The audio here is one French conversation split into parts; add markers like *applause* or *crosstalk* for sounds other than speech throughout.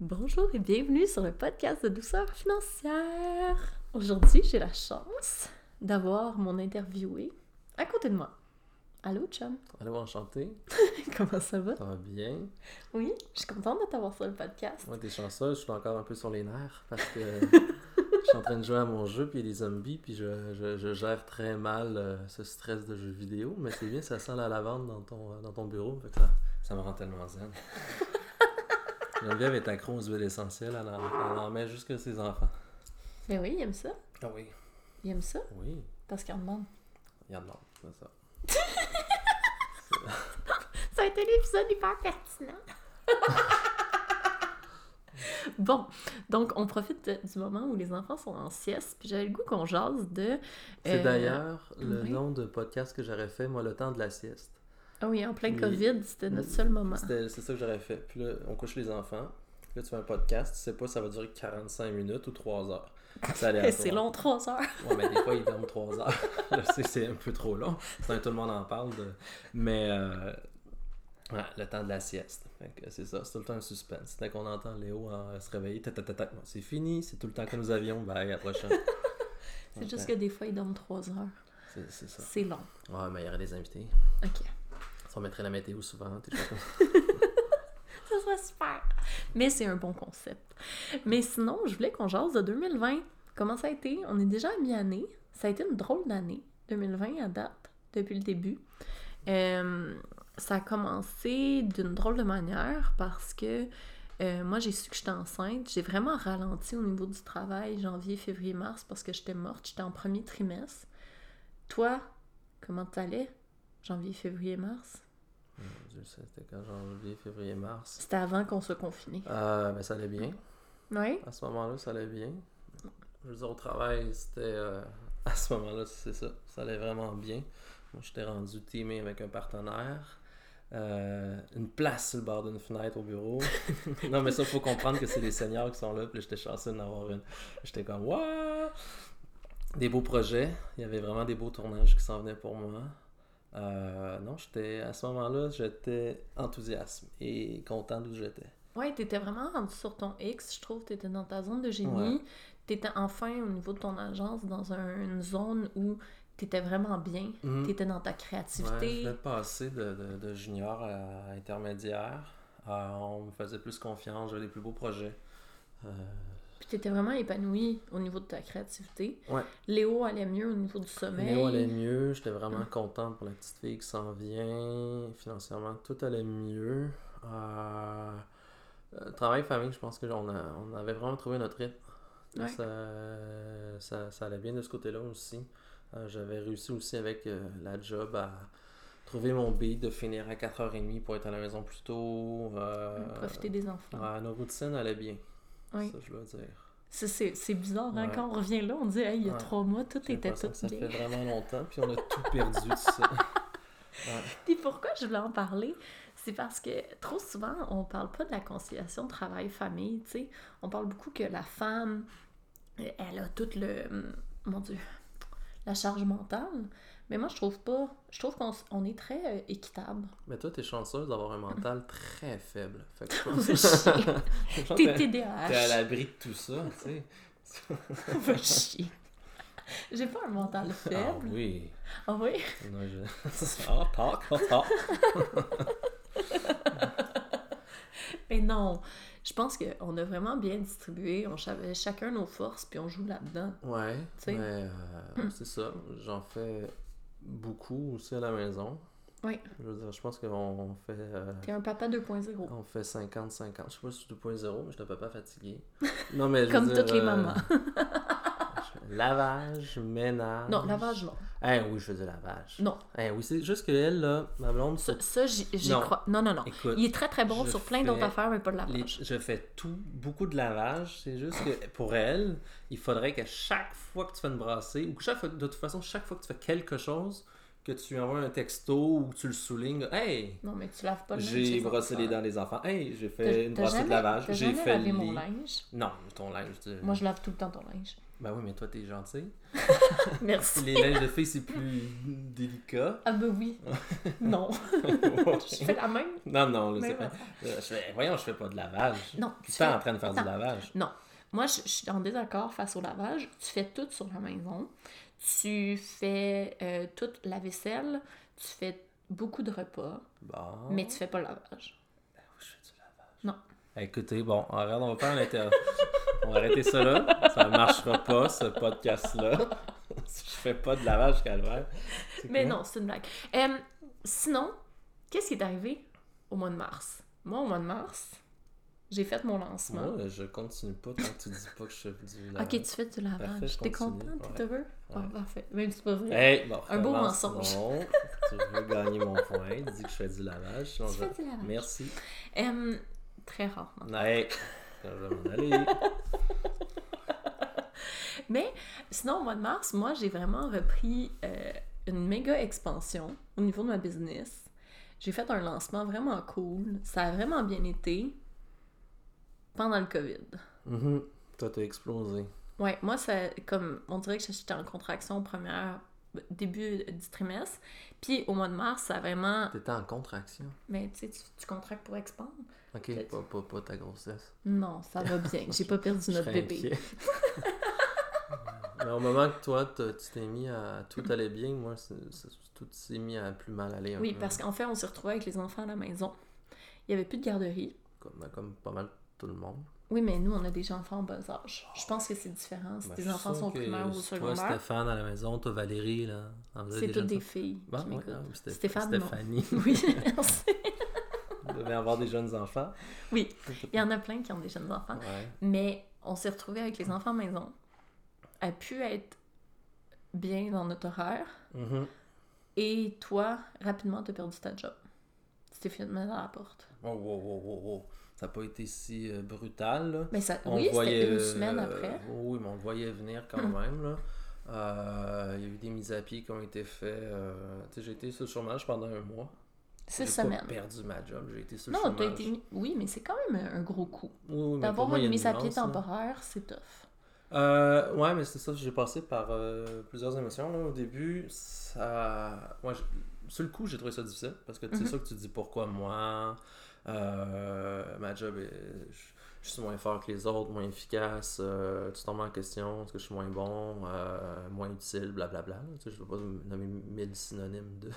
Bonjour et bienvenue sur le podcast de douceur financière. Aujourd'hui, j'ai la chance d'avoir mon interviewé à côté de moi. Allô, chum? Allô, enchanté. *laughs* Comment ça va? Ça va bien? Oui, je suis contente de t'avoir sur le podcast. Ouais, t'es chanceuse, je suis encore un peu sur les nerfs parce que *laughs* je suis en train de jouer à mon jeu, puis il y a des zombies, puis je, je, je gère très mal euh, ce stress de jeu vidéo. Mais c'est bien, ça sent la lavande dans ton, euh, dans ton bureau, fait que ça, ça me rend tellement zen. *laughs* Geneviève est accro aux huiles essentielles, elle en, elle en met jusque ses enfants. Mais oui, il aime ça. Ah oui? Il aime ça? Oui, parce qu'il en demande. il y en a, c'est ça. *laughs* Ça a été l'épisode hyper pertinent. *laughs* bon, donc on profite du moment où les enfants sont en sieste, puis j'avais le goût qu'on jase de... C'est euh, d'ailleurs le oui. nom de podcast que j'aurais fait, moi, le temps de la sieste. Ah oui, en plein. COVID, c'était notre seul moment. C'est ça que j'aurais fait. Puis là, on couche les enfants. Puis là, tu fais un podcast. Tu sais pas si ça va durer 45 minutes ou 3 heures. *laughs* C'est long, trois heures. Ouais, mais des fois, ils dorment 3 heures. *laughs* *laughs* C'est un peu trop long. C'est un- tout le monde en parle. De... Mais euh, ouais, le temps de la sieste. C'est ça. C'est tout le temps un suspense. Dès qu'on entend Léo euh, se réveiller, c'est fini. C'est tout le temps que nous avions. Bye, à la prochaine. C'est juste que des fois, ils dorment trois heures. C'est c'est ça. C'est long. Ouais, mais il y aurait des invités. OK. Ça mettrait la météo souvent. *laughs* Ça serait super. Mais c'est un bon concept. Mais sinon, je voulais qu'on jase de 2020. Comment ça a été? On est déjà à mi-année. Ça a été une drôle d'année, 2020 à date, depuis le début. Euh, ça a commencé d'une drôle de manière parce que euh, moi, j'ai su que j'étais enceinte. J'ai vraiment ralenti au niveau du travail janvier, février, mars parce que j'étais morte. J'étais en premier trimestre. Toi, comment t'allais? Janvier, février, mars? C'était quand janvier, février, mars? C'était avant qu'on soit confiné. Euh, ben, ça allait bien. Oui? À ce moment-là, ça allait bien. Je veux dire, au travail, c'était. euh, *laughs* à ce moment-là, c'est ça. Ça allait vraiment bien. Moi, j'étais rendu teamé avec un partenaire. Euh, une place sur le bord d'une fenêtre au bureau. *laughs* non, mais ça, il faut comprendre que c'est les seniors qui sont là. Puis j'étais chanceux d'en avoir une. J'étais comme, waouh! Des beaux projets. Il y avait vraiment des beaux tournages qui s'en venaient pour moi. Euh, non, j'étais. À ce moment-là, j'étais enthousiaste et content d'où j'étais. Ouais, t'étais vraiment sur ton X, je trouve. T'étais dans ta zone de génie. Ouais. T'étais enfin au niveau de ton agence dans un- une zone où t'étais vraiment bien. Mhm. T'étais dans ta Ouais, je créativité. venais de passer de, de- de junior à intermédiaire. Euh, on me faisait plus confiance, j'avais des plus beaux projets. Euh, Puis t'étais vraiment épanoui au niveau de ta créativité. Ouais. Léo allait mieux au niveau du sommeil. Léo allait mieux, j'étais vraiment content pour la petite fille qui s'en vient. Financièrement, tout allait mieux. Euh, euh, travail, famille, je pense que on, a- on avait vraiment trouvé notre rythme. Ouais. Ça, ça, ça allait bien de ce côté-là aussi. Euh, J'avais réussi aussi avec euh, la job à trouver mon beat de finir à 4h30 pour être à la maison plus tôt. euh, Profiter des enfants. Nos routines allaient bien. Oui. Ça, je dois dire. C'est- bizarre, hein? Ouais. Quand on revient là, on dit, hey, il y a Ouais. trois mois, tout était tout ça bien. fait vraiment longtemps, puis on a tout *laughs* perdu de ça. Ouais. Puis pourquoi je voulais en parler? C'est parce que trop souvent, on parle pas de la conciliation travail-famille, tu sais. On parle beaucoup que la femme, elle a toute le... hum, Mon Dieu, la charge mentale. Mais moi, je trouve pas... Je trouve qu'on on est très euh, équitable. Mais toi, t'es chanceuse d'avoir un mental très faible. Fait que *laughs* je pense *laughs* T'es que t'es à TDAH. l'abri de tout ça, tu sais. *laughs* Va chier. J'ai pas un mental Ah faible. oui. Ah oui? Non, je... Ah, talk, ah, talk. Mais non. Je pense qu'on a vraiment bien distribué. On savait chacun nos forces, puis on joue là-dedans. Ouais, mais euh, c'est ça. J'en fais beaucoup aussi à la maison. Oui. Je veux dire, je pense qu'on on fait... euh, T'es un papa 2.0. On fait 50-50. Je sais pas si c'est 2.0, mais je suis un papa fatigué. Non, mais je *laughs* veux Comme dire, toutes les euh, mamans. *laughs* Lavage, ménage. Non, lavage, non. Eh oui, je faisais lavage. Non. Eh oui, c'est juste que elle, là, ma blonde, Ça, ça, j'y Non. crois. Non, non, non. écoute, Il est très, très bon sur plein d'autres affaires, mais pas de les- lavage. je fais tout, beaucoup de lavage. C'est juste que pour elle, il faudrait que chaque fois que tu fais une brassée, ou que chaque fois, de toute façon, chaque fois que tu fais quelque chose, que tu envoies un texto ou que tu le soulignes. Hey, Non, mais tu laves pas le j'ai brossé les dents des enfants. Hey, j'ai fait une t'as brossée de lavage. J'ai fait lavé mon linge? Non, ton linge. tu- Moi, je lave tout le temps ton linge. Ben oui, mais toi, t'es gentil. *laughs* Merci. Les linges de filles, c'est plus délicat. Ah, ben oui. *laughs* non. Je fais la même? non, non, là, c'est pas. Euh, je fais- voyons, je fais pas de lavage. Non, Tu es en train de faire Attends. du lavage. Non. Moi, je, je suis en désaccord face au lavage. Tu fais tout sur la maison. Tu fais euh, toute la vaisselle. Tu fais beaucoup de repas. Bon. Mais tu fais pas le lavage. Je fais du lavage. Non. Écoutez, bon, regarde, on va faire un inter... *laughs* on va arrêter ça là. Ça marchera pas, ce podcast-là. si *laughs* je fais pas de lavage, calvaire. Mais non, c'est une blague. Euh, sinon, qu'est-ce qui est arrivé au mois de mars? Moi, au mois de mars, j'ai fait mon lancement. Moi, je continue pas tant que tu dis pas que je fais du lavage. ok, tu fais du lavage. T'es content? T'es heureux? Ah, Ouais. parfait. Même si c'est pas vrai. Hey, bon, Un beau mensonge. Tu veux gagner mon point. Dis que je fais du lavage. sinon Tu je- fais du lavage. Merci. Très rarement. Hey, quand je vais m'en aller. *laughs* Mais sinon, au mois de mars, moi, j'ai vraiment repris euh, une méga expansion au niveau de ma business. J'ai fait un lancement vraiment cool. Ça a vraiment bien été pendant le COVID. Mhm. Toi, t'as explosé. Ouais, moi, ça, comme, on dirait que j'étais en contraction au premier début du trimestre. Puis au mois de mars, ça a vraiment. T'étais en contraction. Mais tu sais, tu, tu contractes pour expandre? Ok, pas, pas, pas ta grossesse. Non, ça va bien. J'ai pas *laughs* perdu notre bébé. Mais au moment que toi, tu t'es mis à. Tout allait bien, moi, tout s'est mis à plus mal aller. Oui, peu. parce qu'en fait, on s'est retrouvés avec les enfants à la maison. Il y avait plus de garderie. Comme, ben, comme pas mal tout le monde. Oui, mais nous, on a des enfants en bas âge. Je pense que c'est différent si Ben, tes enfants sont primaires ou Toi, secondaires. Stéphane à la maison, toi, Valérie, là. C'est toutes des filles Bon, qui ouais, Stéphane, non. Stéphanie. *laughs* Oui, *laughs* merci. Avoir des jeunes enfants. Oui, il y en a plein qui ont des jeunes enfants. Ouais. Mais on s'est retrouvés avec les enfants maison. A pu être bien dans notre horaire. Mhm. Et toi, rapidement, t'as perdu ta job. Tu t'es fait mettre à la porte. Oh, oh, oh, oh, oh. Ça n'a pas été si euh, brutal, là. Mais ça, On oui, voyait, c'était une euh, semaine après. Oui, mais on le voyait venir quand même. Là. Euh, il y a eu des mises à pied qui ont été faites. euh, j'ai été sur le chômage pendant un mois. Six J'ai semaines. pas perdu ma job, j'ai été sur le Non, t'as été mis... Oui, mais c'est quand même un gros coup. Oui, oui, D'avoir une mise à pied temporaire, c'est tough. Euh, ouais, mais c'est ça, j'ai passé par euh, plusieurs émotions. Là. Au début, ça. Moi, je- sur le coup, j'ai trouvé ça difficile parce que c'est Mhm. ça que tu te dis pourquoi moi. Euh, ma job est. Je, je suis moins fort que les autres, moins efficace. euh, tu tombes en question, est-ce que je suis moins bon, euh, moins utile, blablabla. Tu sais, je ne vais pas nommer mille synonymes de.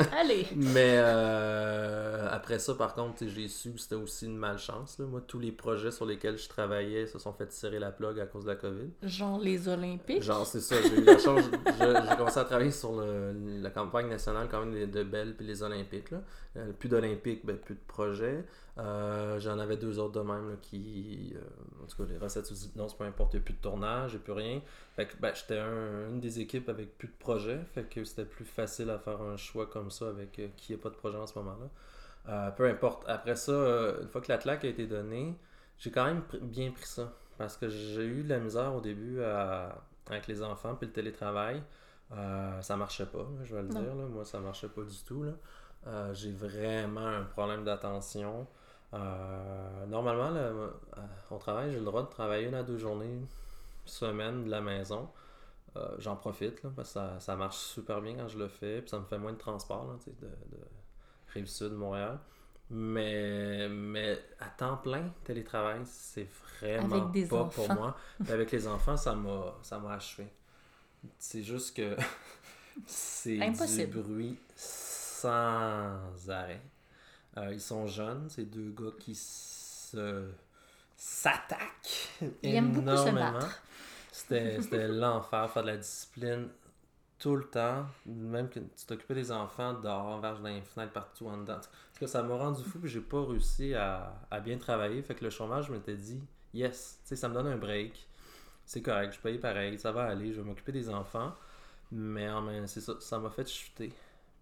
*laughs* Allez! Mais euh, après ça, par contre, j'ai su que c'était aussi une malchance. Là. Moi, tous les projets sur lesquels je travaillais se sont fait tirer la plug à cause de la COVID. Genre les Olympiques? Genre, c'est ça, j'ai eu la chance. je- J'ai commencé à travailler sur le- la campagne nationale, quand même, de Belle puis les Olympiques. Là. Euh, plus d'Olympiques, ben, plus de projets. Euh, J'en avais deux autres de même là, qui. euh, en tout cas, les recettes sous hypnose, peu importe, il n'y a plus de tournage, il n'y a plus rien. Fait que ben, j'étais un- une des équipes avec plus de projets. Fait que c'était plus facile à faire un choix comme ça avec euh, qui n'a pas de projet en ce moment-là. Peu importe. Après ça, une fois que la claque a été donnée, j'ai quand même pr- bien pris ça. Parce que j'ai eu de la misère au début à- avec les enfants puis le télétravail. Euh, ça marchait pas, je vais le Non. dire. là. Moi, ça marchait pas du tout. là. Euh, j'ai vraiment un problème d'attention. Euh, normalement, là, euh, au travail, j'ai le droit de travailler une à deux journées semaine de la maison. Euh, J'en profite là, parce que ça, ça marche super bien quand je le fais. Puis ça me fait moins de transport là, de, de Rive-Sud, Montréal. Mais, mais à temps plein, télétravail, c'est vraiment des pas pour moi. Puis *laughs* avec les enfants, ça m'a achevé. C'est juste que *laughs* c'est du bruit sans arrêt. Euh, ils sont jeunes, c'est deux gars qui se s'attaquent Ils aiment beaucoup se énormément. battre. C'était *laughs* c'était l'enfer, faire de la discipline tout le temps. Même que tu t'occupais des enfants dehors, vers dans les fenêtres, partout en dedans. Parce que ça m'a rendu fou, puis j'ai pas réussi à, à bien travailler. Fait que le chômage, je m'étais dit, yes, tu sais, ça me donne un break. C'est correct, je paye pareil, ça va aller, je vais m'occuper des enfants. Mais en même c'est ça, ça m'a fait chuter.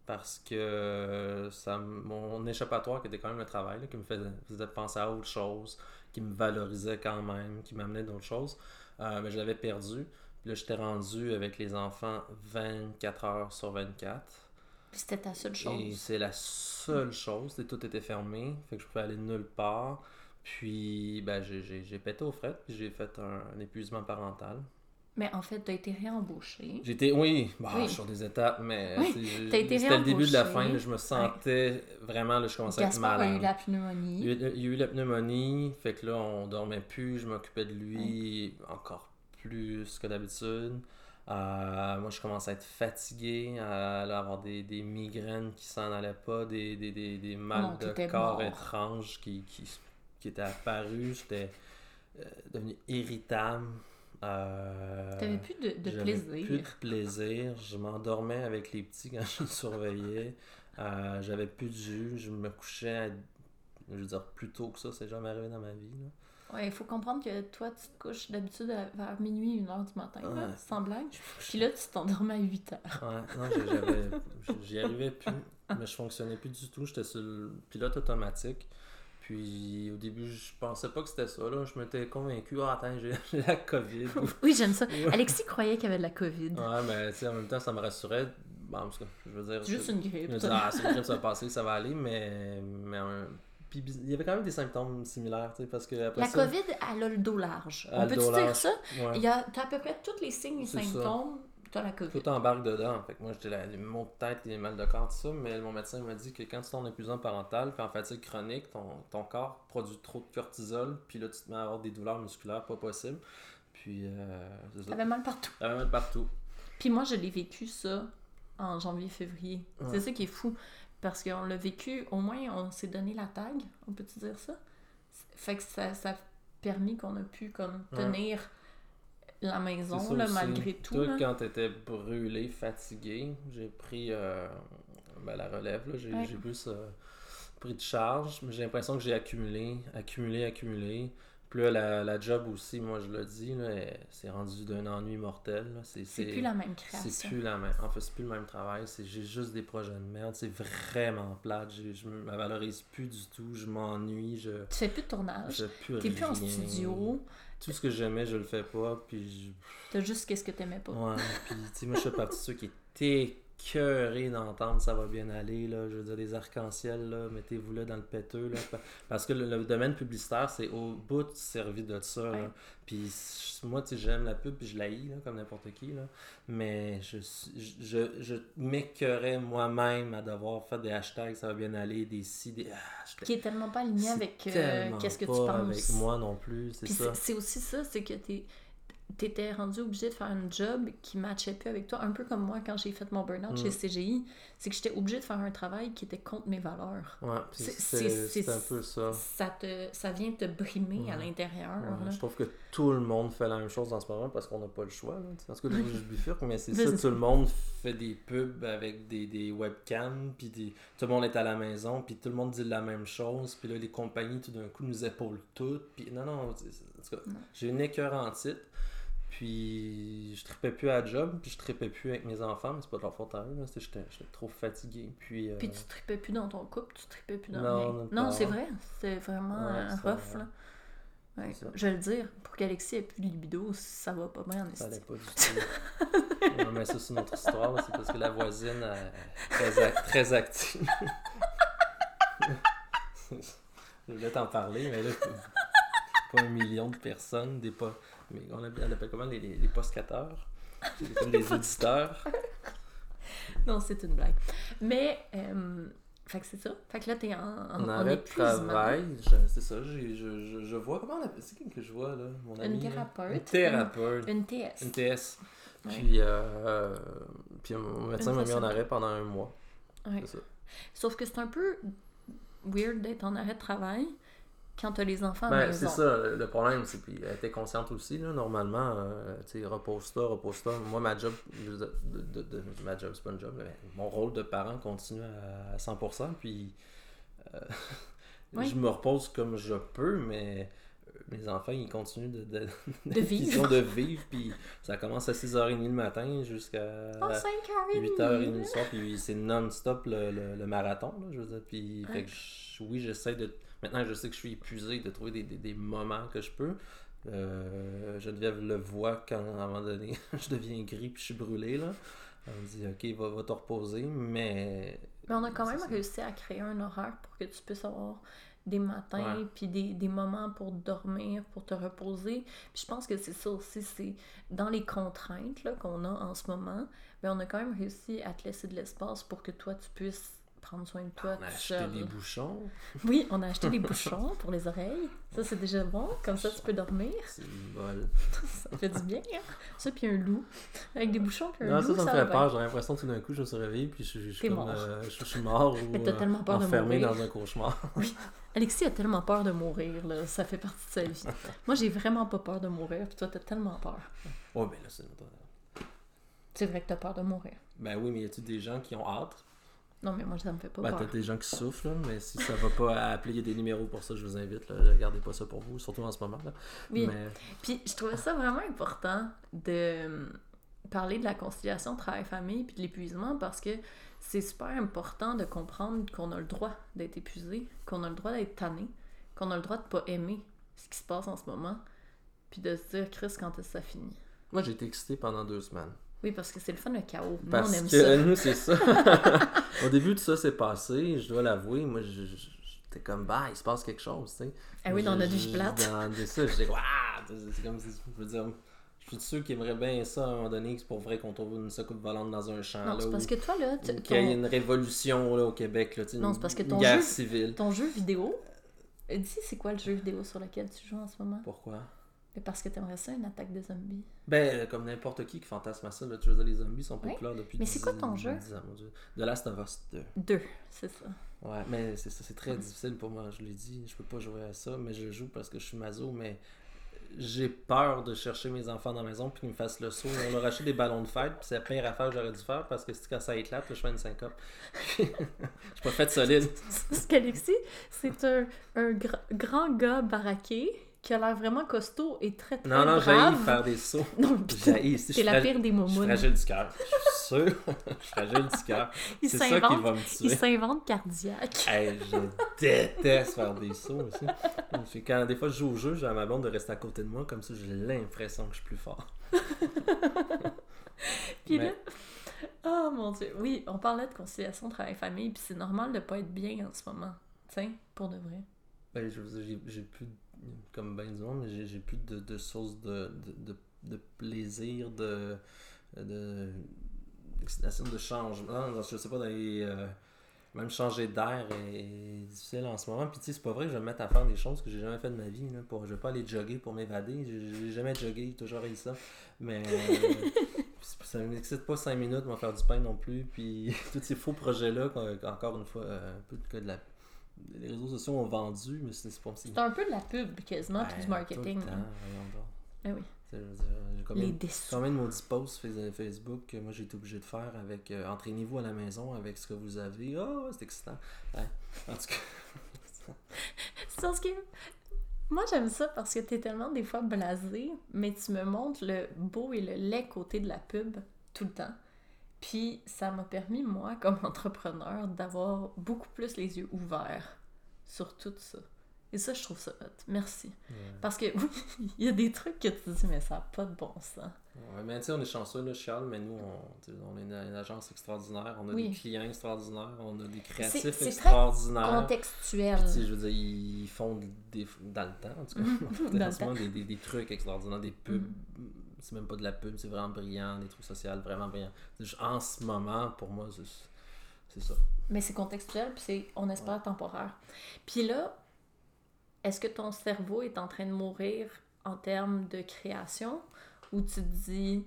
Parce que ça, m- mon échappatoire, qui était quand même le travail, là, qui me faisait, faisait penser à autre chose, qui me valorisait quand même, qui m'amenait d'autres choses, euh, mais je l'avais perdu. Puis là, j'étais rendu avec les enfants 24 heures sur 24. Puis c'était ta seule Et chose? c'est la seule chose. et Tout était fermé. Fait que je pouvais aller nulle part. Puis, ben, j'ai- j'ai j'ai pété aux frettes. Puis j'ai fait un, un épuisement parental. Mais en fait, t'as été réembauché. J'étais, oui, bah, Oui. sur des étapes, mais Oui, tu c'était le début de la fin. là, je me sentais vraiment, là, je commençais à être Gaspard a malade. eu la pneumonie. il y a eu la pneumonie, fait que là, on dormait plus, je m'occupais de lui encore plus que d'habitude. Euh, moi, je commençais à être fatigué, à avoir des, des migraines qui s'en allaient pas, des, des, des, des mal Non, de corps mort. étranges qui, qui, qui étaient apparus. J'étais euh, devenu irritable. Euh, T'avais plus de, plaisir. Plus de plaisir. Je m'endormais avec les petits quand *laughs* je les surveillais. Euh, j'avais plus de jus. Je me couchais, à- je veux dire, plus tôt que ça. C'est jamais arrivé dans ma vie. là. Ouais, il faut comprendre que toi, tu te couches d'habitude vers minuit, une heure du matin, là, Ouais. sans blague. Puis là, tu t'endormais à 8 heures. Ouais, non, j'y arrivais plus. Mais je fonctionnais plus du tout. J'étais sur le pilote automatique. Puis au début, je pensais pas que c'était ça. Là. Je m'étais convaincu, ah, attends, j'ai, *laughs* la COVID. *laughs* Oui, j'aime ça. Alexis croyait qu'il y avait de la COVID. Ouais, mais tu sais, en même temps, ça me rassurait. Bon, en tout cas, je veux dire. C'est juste une Je grippe. me disais, ah, c'est une grippe, ça va passer, ça va aller, mais. mais euh, puis il y avait quand même des symptômes similaires, tu sais, parce que après La ça. COVID, elle a le dos large. On peut-tu dire ça? Ouais, Il y a, à peu près tous les signes et ça. La COVID. tout embarque dedans. Fait que moi, j'étais là, les maux de tête, les mal de corps, tout ça, mais mon médecin m'a dit que quand tu tombes en épuisement parental, puis en fatigue chronique, ton, ton corps produit trop de cortisol, puis là, tu te mets à avoir des douleurs musculaires pas possibles. Puis, euh. T'avais mal partout. T'avais mal partout. Puis moi, je l'ai vécu ça en janvier-février. Ouais. C'est ça qui est fou. Parce qu'on l'a vécu, au moins, on s'est donné la tag, on peut-tu dire ça? Fait que ça, ça a permis qu'on a pu comme Ouais. La C'est maison, ça là, aussi. malgré tout. Toi, là. quand t'étais brûlé, fatigué, j'ai pris euh, ben, la relève. là. J'ai Ouais. j'ai plus euh, pris de charge. mais J'ai l'impression que j'ai accumulé, accumulé, accumulé. Puis là, la, la job aussi, moi je le dis, là, c'est rendu d'un ennui mortel. là. C'est C'est c'est- plus la même c'est création. plus la même. En fait, c'est plus le même travail. C'est j'ai juste des projets de merde. C'est vraiment plate. J'ai- Je me valorise plus du tout. Je m'ennuie. Je, Tu fais plus de tournage. je plus T'es plus en studio. Tout ce que j'aimais, je le fais pas. Puis je- T'as juste qu'est-ce que t'aimais pas. Ouais, puis tu sais, moi je fais partie de ceux qui écœurés d'entendre ça va bien aller, là. Je veux dire, des arcs-en-ciel, là, mettez-vous là dans le péteux, là. Pa- Parce que le, le domaine publicitaire, c'est au bout servi de ça, là. Puis moi, tu sais, j'aime la pub, puis je la hais, là, comme n'importe qui, là. Mais je, je, je, je m'écœurais moi-même à devoir faire des hashtags, ça va bien aller, des si, des... Ah, Qui est tellement pas aligné avec euh, qu'est-ce que tu penses. avec moi non plus, c'est ça. c'est c'est aussi ça, c'est que t'es t'étais rendu obligé de faire un job qui matchait plus avec toi, un peu comme moi quand j'ai fait mon burn-out Mm. chez CGI, c'est que j'étais obligée de faire un travail qui était contre mes valeurs. Ouais, C'est- un peu ça. Ça te ça vient te brimer à l'intérieur. Ouais, je trouve que tout le monde fait la même chose en ce moment parce qu'on n'a pas le choix. Là. Parce *laughs* que je bifurque, mais c'est ça, tout le monde fait des pubs avec des, des webcams, puis des- tout le monde est à la maison, puis tout le monde dit la même chose, puis là, les compagnies, tout d'un coup, nous épaulent toutes. Puis non, non, c'est- c'est- en tout cas, Non. j'ai une écœur en titre, puis je tripais plus à la job, puis je tripais plus avec mes enfants, mais c'est pas de leur faute à eux, j'étais trop fatigué. Puis, euh, Puis tu tripais plus dans ton couple, tu tripais plus dans Non, rien. non, c'est vrai, c'est vraiment Ouais, ça- rough là. Ouais, c'est je vais le dire, pour qu'Alexis ait plus de libido, ça va pas bien en Ça allait pas du *laughs* tout. Met ça sur notre histoire, là, c'est parce que la voisine est très, très active. *laughs* Je voulais t'en parler, mais là, pas un million de personnes, des pas. Mais on appelle, on appelle comment les, les, les postcateurs? Comme des *laughs* auditeurs. Non, c'est une blague. Mais, euh, fait que c'est ça. Fait que là, t'es en, en, En en arrêt de épuisement. travail, c'est ça, je, je, je vois. Comment on appelle C'est qui que je vois, là Mon Une ami là? thérapeute. Une thérapeute. Une TS. Une TS. Ouais. Puis, euh, euh, puis mon médecin Une m'a mis en arrêt pendant un mois. Ouais. C'est ça. Sauf que c'est un peu weird d'être en arrêt de travail quand t'as les enfants Ben, c'est ça, le problème, c'est qu'elle était consciente aussi, là, normalement, euh, tu sais, repose-toi, repose-toi. Moi, ma job, de, de- de- ma job, c'est pas une job, mais mon rôle de parent continue à 100%, puis euh, *laughs* Oui. je me repose comme je peux, mais euh, mes enfants, ils continuent de, de, De *laughs* vivre. de vivre, puis ça commence à 6h30 le matin jusqu'à... Oh, 5h30! 8h30 le soir, puis c'est non-stop le, le- le marathon, là, je veux dire. Puis, fait que je- oui, j'essaie de. Maintenant je sais que je suis épuisé, de trouver des, des- des moments que je peux. Euh, Geneviève le voit quand, à un moment donné, *laughs* je deviens gris puis je suis brûlé, là. Elle me dit, OK, va, va te reposer, mais... Mais on a quand même réussi à créer un horaire pour que tu puisses avoir des matins, puis des, des moments pour dormir, pour te reposer. Puis je pense que c'est ça aussi, c'est dans les contraintes qu'on a en ce moment, mais on a quand même réussi à te laisser de l'espace pour que toi, tu puisses prendre soin de toi On a tout acheté seul. des bouchons. *laughs* Oui, on a acheté des bouchons pour les oreilles. Ça, c'est déjà bon. Comme ça, tu peux dormir. *laughs* C'est une bol. Ça fait du bien, hein? Ça, puis un loup. Avec des bouchons, puis un Non, loup, ça, ça me fait peur. J'ai l'impression que tout d'un coup, je me suis réveillé puis je, je, je comme, mort. euh, je, suis mort *laughs* ou Mais t'as euh, tellement peur de enfermé mourir. dans un cauchemar. Alexis a tellement peur de mourir, là. Ça fait partie de sa vie. Moi, j'ai vraiment pas peur de mourir, puis toi, t'as tellement peur. Ouais, ben là, c'est C'est vrai que t'as peur de mourir. Ben oui, mais y a-tu des gens qui ont hâte? Non, mais moi, ça me fait pas Ben, t'as peur. des gens qui souffrent, là, mais si ça va pas à appeler, il y a des numéros pour ça, je vous invite. Là, gardez pas ça pour vous, surtout en ce moment. Là. Oui. Mais Puis je trouvais ça vraiment important de euh, parler de la conciliation travail-famille puis de l'épuisement parce que c'est super important de comprendre qu'on a le droit d'être épuisé, qu'on a le droit d'être tanné, qu'on a le droit de pas aimer ce qui se passe en ce moment, puis de se dire, Chris, quand est-ce que ça finit? moi, j'ai été excité pendant deux semaines. Oui, parce que c'est le fun, le chaos. Nous, Parce on aime que ça. nous, c'est ça. *laughs* Au début, tout ça s'est passé, je dois l'avouer. Moi, j'étais comme, bah, il se passe quelque chose, tu sais. Ah oui, dans notre vie je- plate. Dans ça, j'étais, waouh! C'est comme, si- je veux dire, je suis sûr qu'ils aimeraient bien ça à un moment donné, que c'est pour vrai qu'on trouve une secoupe volante dans un champ. Non, c'est parce que toi, là, tu- ou qu'il y ton, une révolution là, au Québec, là, tu sais, Non, c'est parce que ton guerre jeu- civile. ton jeu vidéo, euh, dis, c'est quoi le jeu vidéo sur lequel tu joues en ce moment? Pourquoi? Mais parce que t'aimerais ça, une attaque de zombies? Ben, euh, comme n'importe qui qui fantasme à ça, là, tu veux dire, les zombies sont populaires depuis Mais c'est 10 quoi ton jeu? 10 ans, mon Dieu. The Last of Us 2. Deux, c'est ça. Ouais, mais c'est ça, c'est très difficile pour moi, je l'ai dit, je peux pas jouer à ça, mais je joue parce que je suis maso, mais j'ai peur de chercher mes enfants dans la maison puis qu'ils me fassent le saut. On leur a acheté des ballons de fête, puis c'est la pire affaire que j'aurais dû faire parce que c'est quand ça éclate, je fais une syncope. *laughs* je suis pas fait solide. *laughs* Parce qu'Alexis, c'est un, un gra- grand gars baraqué qui a l'air vraiment costaud et très très Non, non, j'ai brave. faire des sauts. *laughs* Non, J'ai c'est la fragile- pire des je suis fragile du cœur. Je suis sûr. *laughs* je suis fragile du cœur. Il C'est ça qui va me il tuer. s'invente cardiaque. *laughs* Hey, je déteste faire des sauts aussi. Puis quand des fois je joue au jeu, j'ai à ma blonde de rester à côté de moi, comme ça j'ai l'impression que je suis plus fort. Puis Mais- là, oh mon dieu, oui, on parlait de conciliation travail-famille, puis c'est normal de pas être bien en ce moment. Tiens, pour de vrai. Ben, j'ai- j'ai plus, de- comme ben du monde, mais j'ai- plus de, de source de, de, de, de plaisir, de, de, d'excitation, de changement. Non, Je sais pas, d'aller, euh, même changer d'air est difficile en ce moment. Puis tu sais, c'est pas vrai que je vais me mettre à faire des choses que j'ai jamais fait de ma vie. Là, pour, je vais pas aller jogger pour m'évader. J'ai jamais jogué, j'ai toujours eu ça. Mais euh, *laughs* ça m'excite pas 5 minutes, m'en faire du pain non plus. Puis *laughs* tous ces faux projets-là, encore une fois, euh, un peu que de la les réseaux sociaux ont vendu, mais c'est pas C'est un peu de la pub quasiment, puis Ouais, du marketing. tout le temps, voyons donc. Ah oui, combien, les déçus. combien de maudits posts Facebook que moi j'ai été obligé de faire avec euh, entraînez-vous à la maison avec ce que vous avez. Oh, c'est excitant. Ouais. En tout cas, *laughs* C'est parce que moi j'aime ça parce que t'es tellement des fois blasé, mais tu me montres le beau et le laid côté de la pub tout le temps. Puis ça m'a permis, moi, comme *laughs* entrepreneur, d'avoir beaucoup plus les yeux ouverts sur tout ça. Et ça, je trouve ça hot. Merci. Parce que oui, *laughs* il y a des trucs que tu dis, mais ça n'a pas de bon sens. Ouais, mais tu sais, on est chanceux, là, Charles, mais nous, on, on est une, une agence extraordinaire, on a Oui. des clients extraordinaires, on a des C'est- créatifs c'est extraordinaires. Contextuel. Puis, je veux dire, ils font des, dans le temps, en tout cas, *laughs* dans le des, des, des trucs extraordinaires, des pubs. Mhm. C'est même pas de la pub, c'est vraiment brillant, des trucs sociaux vraiment brillants. En ce moment, pour moi, c'est ça. Mais c'est contextuel, puis c'est, on espère, temporaire. Puis là, est-ce que ton cerveau est en train de mourir en termes de création ou tu te dis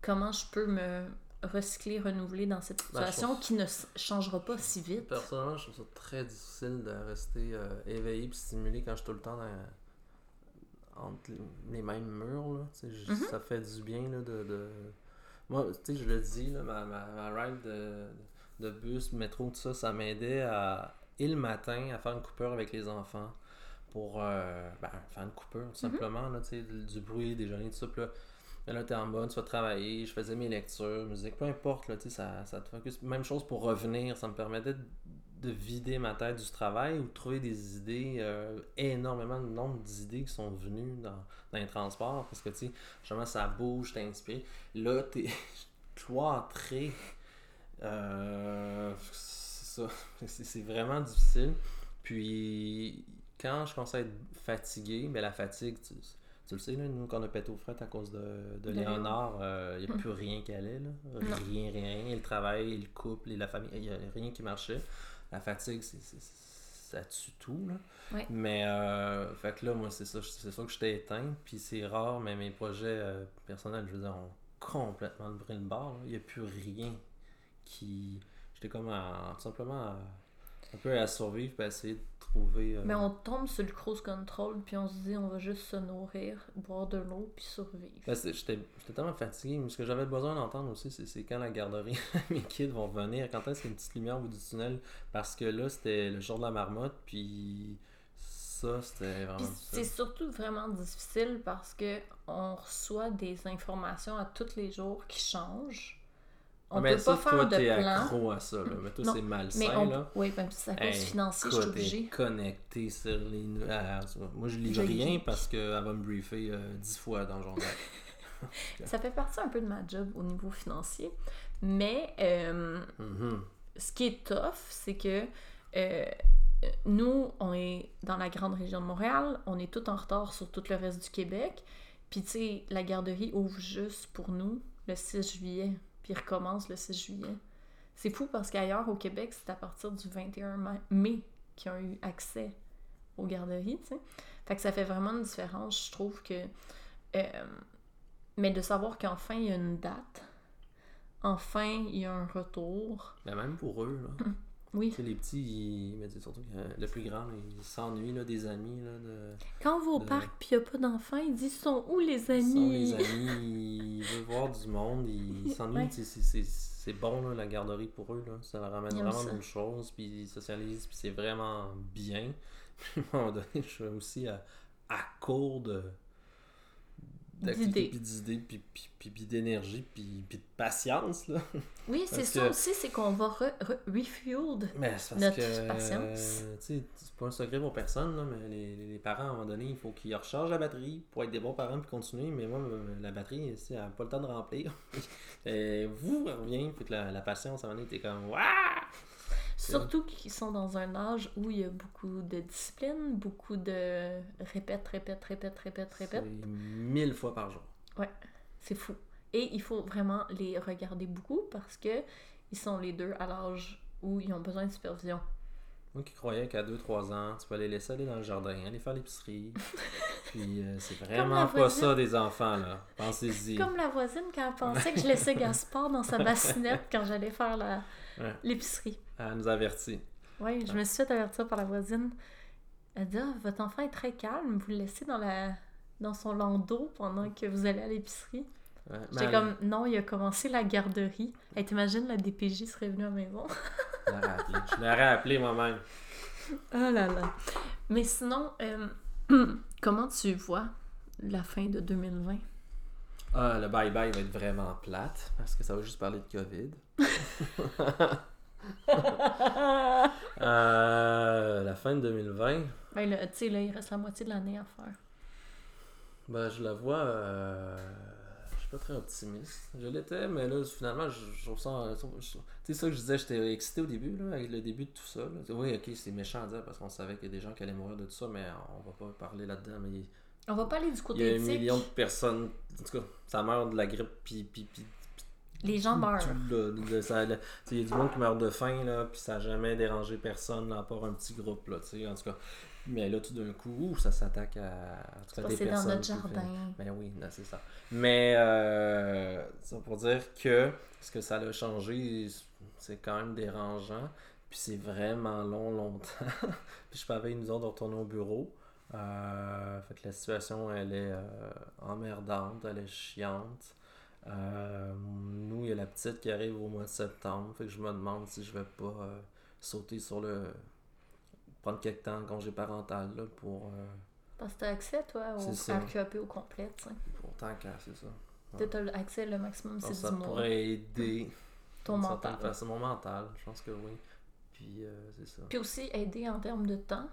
comment je peux me recycler, renouveler dans cette Ben, situation trouve- qui ne changera pas si vite? Personnellement, je trouve ça très difficile de rester euh, éveillé et stimulé quand je suis tout le temps dans- entre les- mêmes murs. Là. Mhm. Ça fait du bien là, de, de- Moi, tu sais, je le dis, là, ma, ma, ma ride de, de bus, métro, tout ça, ça m'aidait à, et le matin, à faire une coupure avec les enfants pour euh, ben, faire une coupure, tout simplement, là, tu sais, du du bruit, déjeuner, tout ça. Puis là, mais là, t'es en mode, tu vas travailler, je faisais mes lectures, musique, peu importe, là, tu sais, ça, ça te focus. Même chose pour revenir, ça me permettait de, de vider ma tête du travail ou de trouver des idées, euh, énormément de nombre d'idées qui sont venues dans, dans les transports parce que tu sais, justement, ça bouge, t'es inspiré. Là, t'es *laughs* cloîtré. Euh, c'est ça. *laughs* C'est vraiment difficile. Puis, quand je commence à être fatigué, mais la fatigue, tu, tu le sais, là, nous, qu'on a pété aux frettes à cause de, de Léonard, il n'y a plus rien qui allait. Là. Rien, rien, rien. Le travail, le couple, et la famille, il n'y a rien qui marchait. La fatigue, c'est, c'est- ça tue tout. Là. Ouais. Mais, euh, fait que là, moi, c'est ça, c'est ça que j'étais éteint. Puis c'est rare, mais mes projets euh, personnels, je veux dire, ont complètement brûlé le bord. Il n'y a plus rien qui. J'étais comme à- tout simplement à- un peu à survivre, puis à essayer de euh, Mais on tombe sur le cruise control, puis on se dit on va juste se nourrir, boire de l'eau, puis survivre. Ben, J'étais j'étais tellement fatigué, mais ce que j'avais besoin d'entendre aussi, c'est quand la garderie, *laughs* mes kids vont revenir, quand est-ce qu'il y a une petite lumière au bout du tunnel, parce que là, c'était le jour de la marmotte, puis ça, c'était vraiment c'est surtout vraiment difficile parce que on reçoit des informations à tous les jours qui changent. On Ah, mais peut ça, pas faire toi, de t'es plan. accro à ça, là. mais toi, c'est malsain, Mais on... là. Oui, ben, c'est à cause Hey, financier, je suis obligée. connecté sur les nuages. Moi, je lis Je rien lis. parce qu'elle va me briefer euh, dix fois dans le journal. *laughs* Ça fait partie un peu de ma job au niveau financier. Mais euh, Mhm. ce qui est tough, c'est que euh, nous, on est dans la grande région de Montréal, on est tout en retard sur tout le reste du Québec. Puis, tu sais, la garderie ouvre juste pour nous le 6 juillet, puis recommence le 6 juillet. C'est fou parce qu'ailleurs au Québec, c'est à partir du 21 mai, mai qu'ils ont eu accès aux garderies, tu sais. Fait que ça fait vraiment une différence, je trouve que. euh, mais de savoir qu'enfin il y a une date, enfin il y a un retour. Mais même pour eux, là. *laughs* Oui. Tu sais, les petits, ils... mais surtout que le plus grand, il s'ennuie des amis. Là, de... Quand on va au de- parc puis il n'y a pas d'enfants, ils disent sont où les Ils sont amis? les *laughs* amis, ils veulent voir du monde, ils *laughs* s'ennuient. Ouais. c'est- bon, là, la garderie pour eux. Là. Ça leur ramène vraiment ça. d'autres choses, puis ils socialisent, puis c'est vraiment bien. *laughs* Puis à un moment donné, je suis aussi à, à court de D'idées. puis d'idées, puis, puis, puis, puis d'énergie, puis, de patience. Là. *laughs* Oui, c'est ça que- aussi, c'est qu'on va re, re- parce Notre que, patience. euh, c'est pas un secret pour personne, là, mais les, les parents, à un moment donné, il faut qu'ils rechargent la batterie pour être des bons parents puis continuer. Mais moi, euh, la batterie, elle n'a pas le temps de remplir. *laughs* Et vous, elle revient, puis que la, la patience, à un moment donné, t'es comme Waouh! Surtout qu'ils sont dans un âge où il y a beaucoup de discipline, beaucoup de répète, répète, répète, répète, répète. Mille fois par jour. C'est fou. Et il faut vraiment les regarder beaucoup parce que ils sont les deux à l'âge où ils ont besoin de supervision. Moi qui croyais qu'à 2-3 ans, tu peux les laisser aller dans le jardin, aller faire l'épicerie. *laughs* puis euh, c'est vraiment pas voisine. ça des enfants, là. Pensez-y. Comme la voisine elle pensait que je laissais Gaspard dans sa *laughs* bassinette quand j'allais faire la- Ouais. l'épicerie. Elle nous avertit. Oui, je me suis fait avertir par la voisine. Elle dit Ah, votre enfant est très calme, vous le laissez dans la dans son landau pendant que vous allez à l'épicerie. Ouais, J'étais elle- comme non, il a commencé la garderie. Hey, T'imagines la DPJ serait venue à la maison. *laughs* je l'aurais appelé. Je l'aurais appelé moi-même. Oh là là. Mais sinon, euh, *clears throat* comment tu vois la fin de 2020? Ah, le bye-bye va être vraiment plate parce que ça va juste parler de COVID. Euh, la fin de 2020, Ben tu sais, là, il reste la moitié de l'année à faire. ben, je la vois. euh, je suis pas très optimiste. Je l'étais, mais là, finalement, je, je- Tu sais, ça que je disais, j'étais excité au début, là, avec le début de tout ça. là. Oui, ok, c'est méchant à dire parce qu'on savait qu'il y a des gens qui allaient mourir de tout ça, mais on va pas parler là-dedans. Mais On va pas aller du il y côté a un éthique. million de personnes. En tout cas, ça meurt de la grippe, puis. Les gens meurent. Il y a du monde qui meurt de faim, là, puis ça n'a jamais dérangé personne, là, à part un petit groupe. Là, tu sais, en tout cas. Mais là, tout d'un coup, ouh, ça s'attaque à, tout cas, des que c'est dans personnes. notre jardin. Ben oui, c'est ça. Mais euh, ça pour dire que ce que ça a changé, c'est quand même dérangeant. Puis c'est vraiment long, longtemps. *laughs* puis je savais nous autres de retourner au bureau. Euh, fait que la situation, elle est euh, emmerdante, elle est chiante. Euh, nous, il y a la petite qui arrive au mois de septembre. Fait que je me demande si je vais pas euh, sauter sur le. prendre quelques temps en congé parental là, pour. euh, Parce que t'as accès, toi, au C'est ça. à QAP au complet, tu sais. pour tant qu'à, c'est ça. T'as- T'as accès le maximum, c'est que ça 10 mois. pourrait aider Ton mental. façon. mon mental, je pense que oui. Puis c'est ça. Puis aussi aider en termes de temps.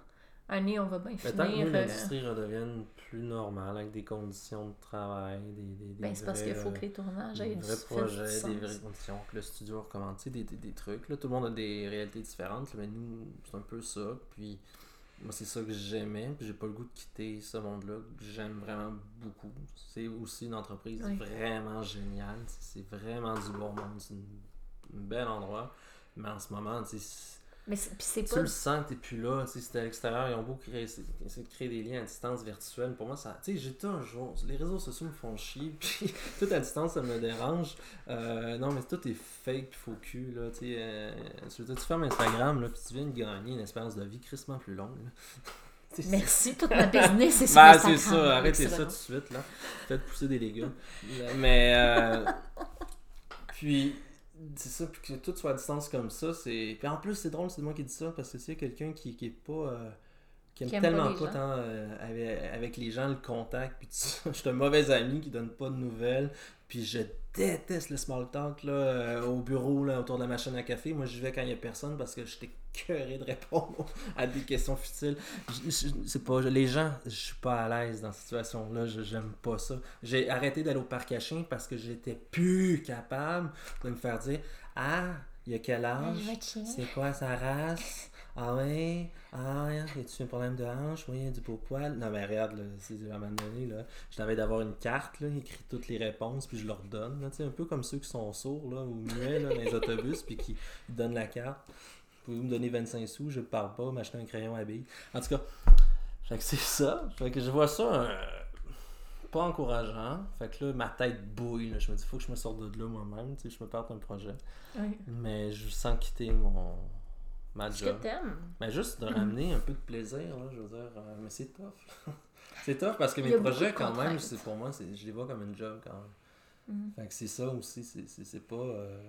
Année, on va bien Mais tant que finir. euh, l'industrie redevienne plus normale, avec des conditions de travail, des, des, des ben, c'est parce qu'il faut euh, que les tournages aient des vrais projets, du des vraies conditions, que le studio recommande, tu sais, des, des, des trucs. Là. Tout le monde a des réalités différentes, mais nous, c'est un peu ça. Puis moi, c'est ça que j'aimais, puis j'ai pas le goût de quitter ce monde-là, que j'aime vraiment beaucoup. C'est aussi une entreprise Oui. vraiment géniale, c'est vraiment du bon monde, c'est un bel endroit. Mais en ce moment, tu sais, Mais c'est- c'est tu pas. le sens que t'es plus là, tu sais, c'était à l'extérieur, ils ont beau créer, essayer de créer des liens à distance virtuelle. Pour moi, ça, tu sais, j'ai toujours, les réseaux sociaux me font chier, *laughs* puis tout à distance, ça me dérange. Euh, non, mais tout est fake, puis faux cul, là, tu sais. euh, tu, fermes Instagram, là, puis tu viens de gagner une espérance de vie crissement plus longue, là. *laughs* Merci, toute ma business, *laughs* c'est ben, Instagram. c'est ça, arrêtez ça tout de suite, là. Faites pousser des légumes. Mais, euh, puis, c'est ça, puis que tout soit à distance comme ça, c'est. Puis en plus, c'est drôle, c'est moi qui dis ça, parce que c'est quelqu'un qui, qui est pas. euh, qui aime Qui aime pas tellement pas, tant euh, avec, avec les gens le contact, puis tout ça. *laughs* Je suis un mauvais ami qui donne pas de nouvelles, puis je déteste le small talk là, euh, au bureau, là, autour de la machine à café. Moi, j'y vais quand il y a personne parce que j'étais curé de répondre *laughs* à des questions futiles. Je- je- C'est pas, les gens, je suis pas à l'aise dans cette situation-là, je- j'aime pas ça. J'ai arrêté d'aller au parc à chiens parce que j'étais plus capable de me faire dire Ah, il y a quel âge? votre chien. C'est quoi sa race? Ah ouais? Ah, ouais, y-tu un problème de hanche Oui, il y a du beau poil. Non, mais regarde, là, c'est à un moment donné, là, je t'avais d'avoir une carte, là, écrit toutes les réponses, puis je leur donne. là, tu sais, un peu comme ceux qui sont sourds là, ou muets là, dans les autobus, puis qui donnent la carte. Pouvez-vous me donner 25 sous? Je parle pas, m'acheter un crayon à billes. En tout cas, fait que c'est ça. Fait que je vois ça. euh, pas encourageant. Fait que là, ma tête bouille. là. Je me dis, faut que je me sorte de là moi-même. Tu sais, je me parte un projet. Oui. Mais je sens quitter mon ma job. que t'aimes? Mais juste de ramener un peu de plaisir, là, je veux dire. euh, mais c'est tough. *laughs* c'est tough parce que mes projets, quand même, c'est pour moi, je les vois comme une job quand même. Mhm. Fait que c'est ça aussi. C'est, pas. euh,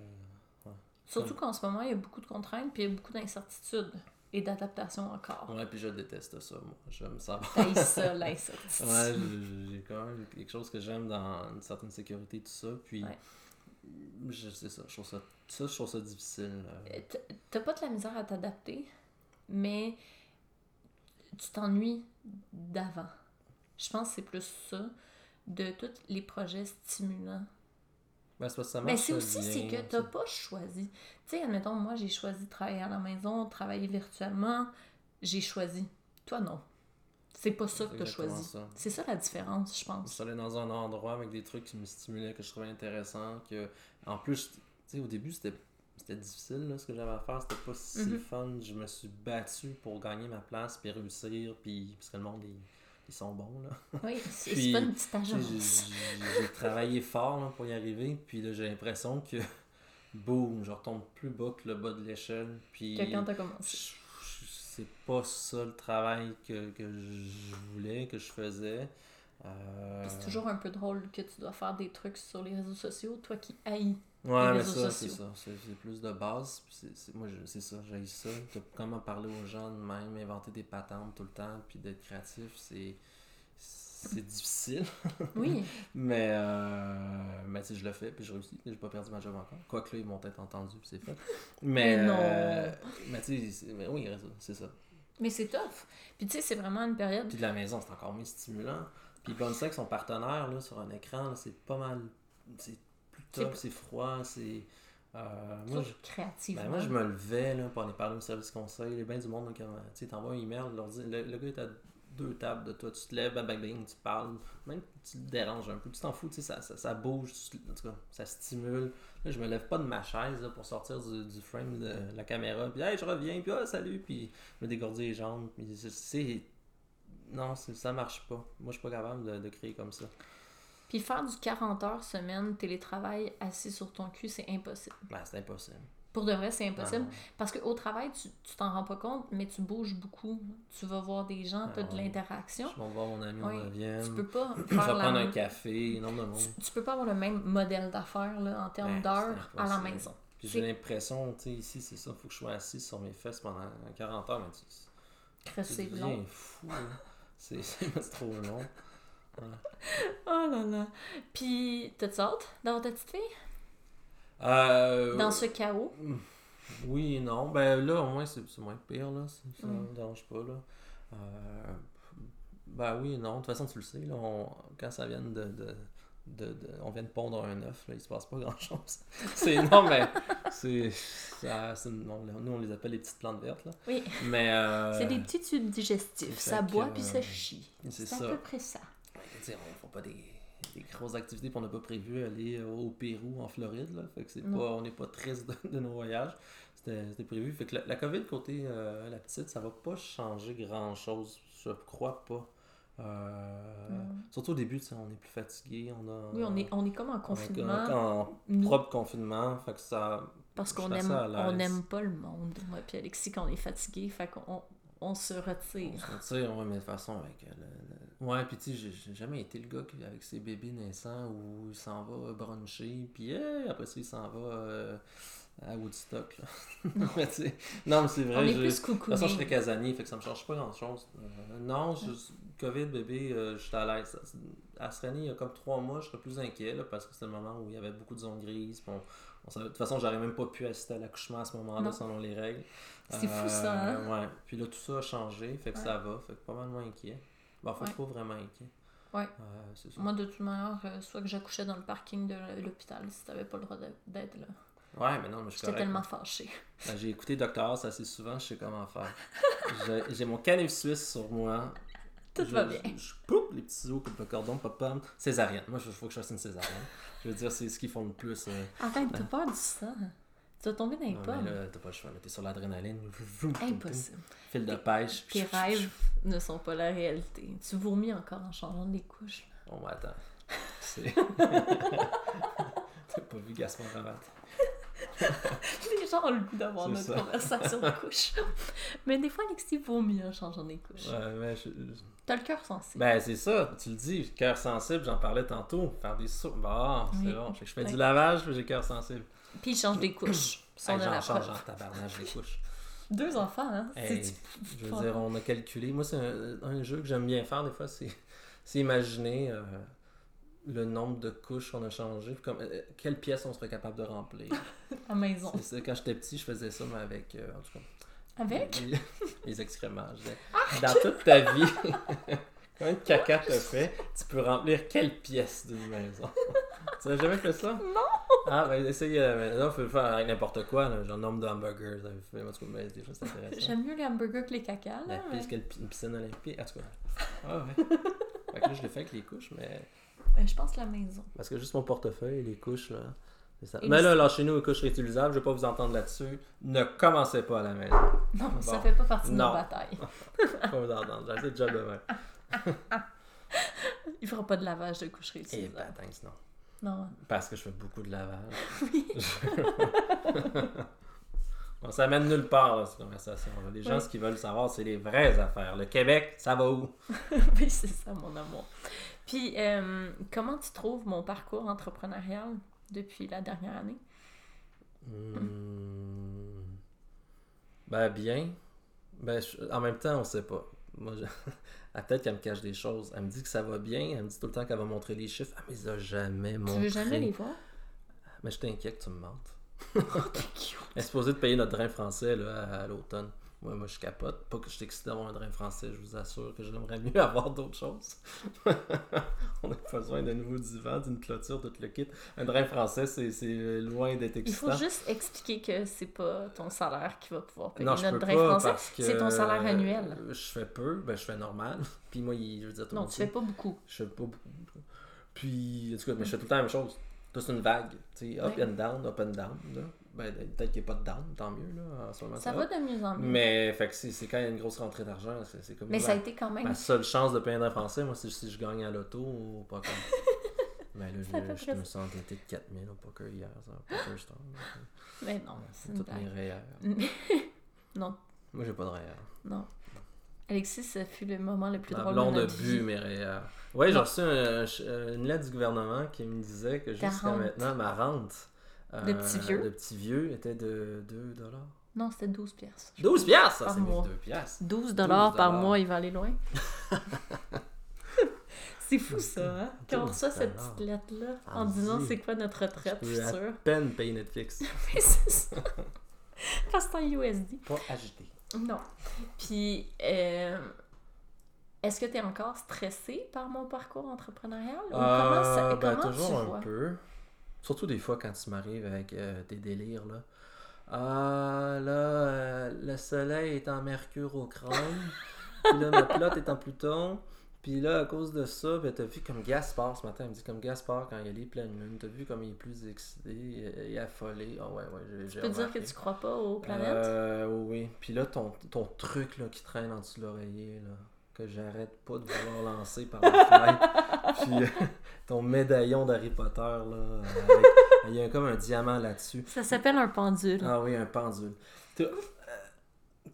Surtout qu'en ce moment, il y a beaucoup de contraintes, puis il y a beaucoup d'incertitudes et d'adaptation encore. Ouais, puis je déteste ça, moi. Je me sens. T'haïs ça, l'incertitude. Ouais, j'ai- j'ai quand même quelque chose que j'aime dans une certaine sécurité, tout ça. Puis, Ouais. Je sais ça, je trouve ça, ça, je trouve ça difficile. euh. T- T'as pas de la misère à t'adapter, mais tu t'ennuies d'avant. Je pense que c'est plus ça, de tous les projets stimulants. Ben, c'est c'est aussi, c'est que tu t'as pas choisi. Tu sais, admettons, moi, j'ai choisi de travailler à la maison, travailler virtuellement. J'ai choisi. Toi, non. C'est pas ça que t'as exactement choisi. C'est ça la différence, je Je pense. suis allé dans un endroit avec des trucs qui me stimulaient, que je trouvais intéressants. Que, en plus, tu sais, au début, c'était c'était difficile là, ce que j'avais à faire. C'était pas si Mhm. fun. Je me suis battu pour gagner ma place, puis réussir, puis parce que le monde, ils, ils sont bons. Là. *laughs* Oui, c'est pas une petite Tu agence. J'ai travaillé fort là, pour y arriver, puis là, j'ai l'impression que, *laughs* boum, je retombe plus bas que le bas de l'échelle. Puis Que quand t'as commencé. je- je- c'est pas ça le travail que, que je voulais, que je faisais. Euh, C'est toujours un peu drôle que tu dois faire des trucs sur les réseaux sociaux, toi qui haïs. Ouais, les mais réseaux ça, c'est ça. C'est plus de base. puis c'est- c'est- moi, je- c'est ça, j'ai ça. Comment parler aux gens de même, inventer des patentes tout le temps, puis d'être créatif, c'est c'est difficile. Oui, *laughs* Mais, euh, mais tu sais, je le fais, puis je réussis. J'ai pas perdu ma job encore. Quoique là, ils m'ont peut-être entendu, puis c'est fait. Mais, Mais non. euh, mais tu sais, oui, c'est ça. mais c'est tough. Puis tu sais, c'est vraiment une période. Puis de la maison, c'est encore moins stimulant. Puis Bonne Sex, son partenaire, là, sur un écran, là, c'est pas mal. C'est plus top, c'est froid, c'est. euh, moi, Moi, je, ben, moi, je me levais là, pour aller parler au service conseil. Il y a bien du monde là, qui, tu sais, t'envoies un email, leur le, le gars est à deux tables de toi, tu te lèves, bang, bang, bang, tu parles, même tu te déranges un peu, tu t'en fous, tu sais, ça, ça, ça bouge, tu- en tout cas, ça stimule. Là, je me lève pas de ma chaise là, pour sortir du, du frame de la caméra, puis hey, je reviens, puis ah, salut, puis je me dégourdis les jambes, puis c'est-. Non, ça marche pas. Moi, je suis pas capable de, de créer comme ça. Puis faire du 40 heures semaine télétravail assis sur ton cul, c'est impossible. Ben, c'est impossible. Pour de vrai, c'est impossible. Non. Parce qu'au travail, tu tu t'en rends pas compte, mais tu bouges beaucoup. Tu vas voir des gens, tu as de Ah l'interaction. Je vais voir mon ami Oui, 9e. Tu peux pas *clears throat* faire la prendre un café, non, non, non. tu, tu peux pas avoir le même modèle d'affaires là, en termes Ben, d'heures à la maison. Puis j'ai l'impression, tu sais, ici, c'est ça, faut que je sois assis sur mes fesses pendant 40 heures, mais c'est long. fou, là. *laughs* C'est c'est trop long. *laughs* Oh là là. Puis, t'as-tu hâte d'avoir ta petite fille? Euh, Dans ce chaos? Oui et non. Ben là, au moins, c'est moins pire, là. Ça ça Mm. me dérange pas, là. Euh, ben oui et non. De toute façon, tu le sais, là, on- quand ça vient de, de, de, de- On vient de pondre un œuf, là, il se passe pas grand-chose. *laughs* c'est... Non, mais... C'est... nous, on les appelle les petites plantes vertes, là. Oui. Mais... euh, C'est des petits tubes digestifs. Ça boit puis ça chie. c'est à peu près ça. Sais, on fait pas des, des grosses activités, puis on n'a pas prévu aller au Pérou, en Floride, là. Fait que c'est pas, on n'est pas triste de, de nos voyages. C'était c'était prévu. Fait que la, la COVID, côté euh, la petite, ça va pas changer grand-chose, je crois pas. Euh, Mm. Surtout au début, on est plus fatigué, on a... Oui, on est, on est comme en on est confinement. en nous, propre confinement, fait que ça... parce qu'on aime, on n'aime pas le monde. Moi puis Alexis, quand on est fatigué, fait qu'on on se On retire. se retire, ouais, mais de toute façon, avec euh, le, le- Ouais, puis tu sais, j'ai- jamais été le gars qui, avec ses bébés naissants où il s'en va bruncher, puis hey, après ça, il s'en va euh, à Woodstock, là. *laughs* mais tu sais, non, mais c'est vrai, on est je- plus de toute façon, je serais casanier, fait que ça me change pas grand-chose. Euh, non, je, COVID, bébé, euh, je suis à l'aise. À Srani, il y a comme trois mois, je serais plus inquiet, là, parce que c'était le moment où il y avait beaucoup de zones grises, puis on, on savait- de toute façon, j'aurais même pas pu assister à l'accouchement à ce moment-là, Non. selon les règles. C'est fou, ça, hein? Euh, Ouais. Puis là, tout ça a changé, fait que Ouais. ça va, fait que pas mal moins inquiet. Bon, que Ouais. pas vraiment inquiet. Ouais. Euh. Moi, de toute manière, euh, soit que j'accouchais dans le parking de l'hôpital si t'avais pas le droit d'être- là. Ouais, mais non, mais je suis J'étais tellement fâchée. Ben, J'ai écouté Doctor House assez souvent, je sais comment faire. *laughs* J'ai- mon canif suisse sur moi. Tout je, va bien. Je, je poupe les petits os, coupe le cordon, pop pom. Césarienne. Moi, il faut que je fasse une césarienne. je veux dire, c'est ce qu'ils font le plus. euh. Arrête, t'as peur du sang. Tu vas tomber dans les Non, mais pommes. là, t'as pas le choix, là, t'es sur l'adrénaline. *laughs* Impossible. Fil de pêche. Tes rêves ne sont pas la réalité. Tu vourmis encore en changeant les couches. Bon, ben, attends. *laughs* C'est. *laughs* T'as pas vu Gaspard Ravat? Les gens ont le goût d'avoir notre ça. conversation de couches. Mais des fois, Alexis vomit en changeant les couches. Ouais, mais je- T'as le cœur sensible. Ben, c'est ça, tu le dis, cœur sensible, j'en parlais tantôt. Faire des sauts. Bon, c'est Oui. bon. Je fais du lavage, puis j'ai cœur sensible. Puis il change des couches. *clears throat* J'en change en tabarnage des couches. *laughs* Deux enfants, hein? Hey, je veux dire, on a calculé. Moi, c'est un, un jeu que j'aime bien faire des fois, c'est *laughs* imaginer euh, le nombre de couches qu'on a changé, comme, euh, quelle pièce on serait capable de remplir. *laughs* à maison. C'est ça, quand j'étais petit, je faisais ça, mais avec, euh, en tout cas, Avec? les, les excréments. je disais, Dans toute ta vie, quand de caca te fait, tu peux remplir quelle pièce d'une maison? Tu n'as jamais fait ça? Non! Ah, ben essaye, euh, là, faut le faire avec n'importe quoi, là, genre nombre de hamburgers, ça fait, en tout cas, mais des choses *laughs* intéressantes. J'aime mieux les hamburgers que les caca, La là. mais- que une piscine olympique, en tout cas. *laughs* Ah ouais. fait que là, je l'ai fait avec les couches, mais. Euh, Je pense la maison. Parce que juste mon portefeuille et les couches, là. ça. Et Mais les- là, lâchez-nous les couches réutilisables, je vais pas vous entendre là-dessus. Ne commencez pas à la maison. Non, ça Bon. fait pas partie de nos batailles. *laughs* Pas vous entendre. J'ai assez de job demain. Il fera pas de lavage de couches Et réutilisables. ben, thanks, non. Non. Parce que je fais beaucoup de lavage. *laughs* *laughs* bon, ça mène nulle part, là, cette conversation. là. Les gens, ce qu'ils veulent savoir, c'est les vraies affaires. Le Québec, ça va où? *laughs* oui, c'est ça, mon amour. Puis, euh, comment tu trouves mon parcours entrepreneurial depuis la dernière année? Hmm. Ben, bien. Ben, je- en même temps, on sait pas. Moi, je... *laughs* ah, peut-être qu'elle me cache des choses. Elle me dit que ça va bien. Elle me dit tout le temps qu'elle va montrer les chiffres. Ah, mais elle a jamais montré. Tu veux jamais les voir? Mais je t'inquiète que tu me mentes. *laughs* Oh, t'es cute. Elle est supposée de payer notre drain français là, à, à l'automne. Moi, moi, je capote. Pas que je suis excité d'avoir un drain français, je vous assure que j'aimerais mieux *laughs* avoir d'autres choses. *laughs* On a besoin d'un nouveau divan, d'une clôture, tout le kit. Un drain français, c'est c'est loin d'être Il excitant. faut juste expliquer que c'est pas ton salaire qui va pouvoir payer Non, je notre peux drain pas français. c'est ton salaire annuel. euh, Je fais peu, ben je fais normal. *laughs* Puis moi, il, je veux dire, tout Non, tu fais pas beaucoup. Je fais pas beaucoup. Puis, en tout cas, mais je fais tout le temps la même chose. Toi, c'est une vague. Tu sais, up Ouais. and down, up and down. Là. Ben, peut-être qu'il n'y a pas de down, tant mieux, là, en ce moment. Ça va de mieux en mieux. Mais, fait que c'est quand il y a une grosse rentrée d'argent, c'est comme Mais la, ça a été quand même. ma seule chance de payer un français, moi, c'est si je gagne à l'auto ou pas comme. Mais *laughs* là, je, me suis endetté de 4000 au poker hier, ça, au poker star. Mais non, c'est Toutes mes rayères. *laughs* Non, Moi, j'ai pas de rayères. non. Alexis, ce fut le moment le plus Ma drôle blonde de notre bu vie. mes rayères. Ouais, j'ai reçu un- un- une lettre du gouvernement qui me disait que jusqu'à maintenant, ma rente euh, De petit vieux. de petit vieux était de 2 dollars. Non, c'était 12 pièces. 12 piastres, ça, c'est mois. 2 piastres. 12 dollars par mois, il va aller loin. *laughs* c'est fou ça, hein? Quand on 12 reçoit cette petite lettre-là? En disant dis. c'est quoi notre retraite Je peux à future. peine payer Netflix. *laughs* Mais c'est ça. Parce que c'est en USD. Pas agité. Non. Puis, euh, est-ce que tu es encore stressé par mon parcours entrepreneurial? Ou comment, ça, Euh, ben, comment toujours tu un vois? peu. Surtout des fois quand tu m'arrives avec euh, tes délires, là. Ah, là, euh, le soleil est en mercure au chrome. puis là, ma pilote est en Pluton. Puis là, à cause de ça, ben, t'as vu comme Gaspard ce matin, il me dit comme Gaspard quand il y a les pleines lunes, t'as vu comme il est plus excité et, et affolé. Ah ouais, ouais, j'ai- Tu peux dire que remarqué. tu crois pas aux planètes? Euh, oui. Puis là, ton, ton truc là, qui traîne en dessous de l'oreiller, là, que j'arrête pas de vouloir lancer par la fenêtre. *laughs* Puis euh, ton médaillon d'Harry Potter, là, avec- il y a comme un diamant là-dessus. Ça s'appelle un pendule. Ah oui, un pendule. Tout, euh,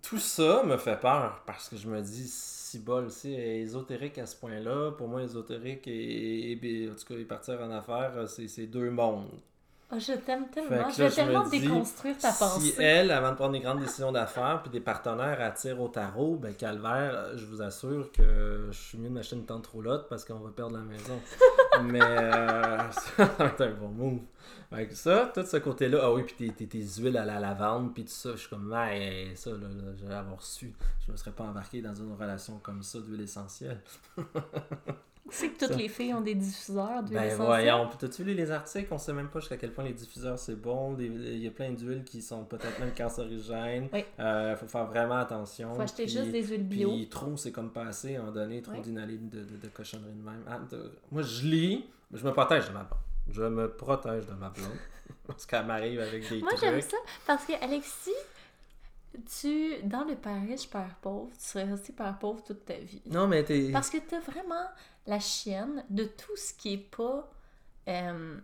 tout ça me fait peur parce que je me dis, si bol, c'est ésotérique à ce point-là. Pour moi, ésotérique et, et- en tout cas, et partir en affaires, euh, c'est deux mondes. Oh, je t'aime tellement. Je vais tellement déconstruire ta Si pensée. elle, avant de prendre des grandes décisions d'affaires, puis des partenaires attirent au tarot, ben calvaire, je vous assure que je suis mieux de m'acheter une tente roulotte parce qu'on va perdre la maison. *laughs* Mais euh, *laughs* ça va être un bon move. Que ça, tout ce côté-là, ah oui, puis tes, tes, tes huiles à la lavande, puis tout ça, je suis comme, ouais, ça, là, là, j'allais avoir su. Je me serais pas embarqué dans une relation comme ça d'huile essentielle. *laughs* Tu sais que toutes Ça. les filles ont des diffuseurs d'huile Ben voyons, t'as-tu lu les articles? On sait même pas jusqu'à quel point les diffuseurs c'est bon. Il y a plein d'huiles qui sont peut-être même cancérigènes. Oui. Euh, faut faire vraiment attention. Faut acheter Puis- juste des huiles bio. Puis trop, c'est comme passé, à un moment donné, trop Oui. de, de, de cochonnerie de même. Ah, de- Moi, je lis, je me protège de ma blonde. Je me protège de ma blonde. *laughs* parce qu'elle m'arrive avec des Moi, j'aime trucs. ça parce que, Alexis, tu, dans le père riche, père pauvre, tu serais resté père pauvre toute ta vie. Non, mais t'es... Parce que t'as vraiment la chienne de tout ce qui est pas euh,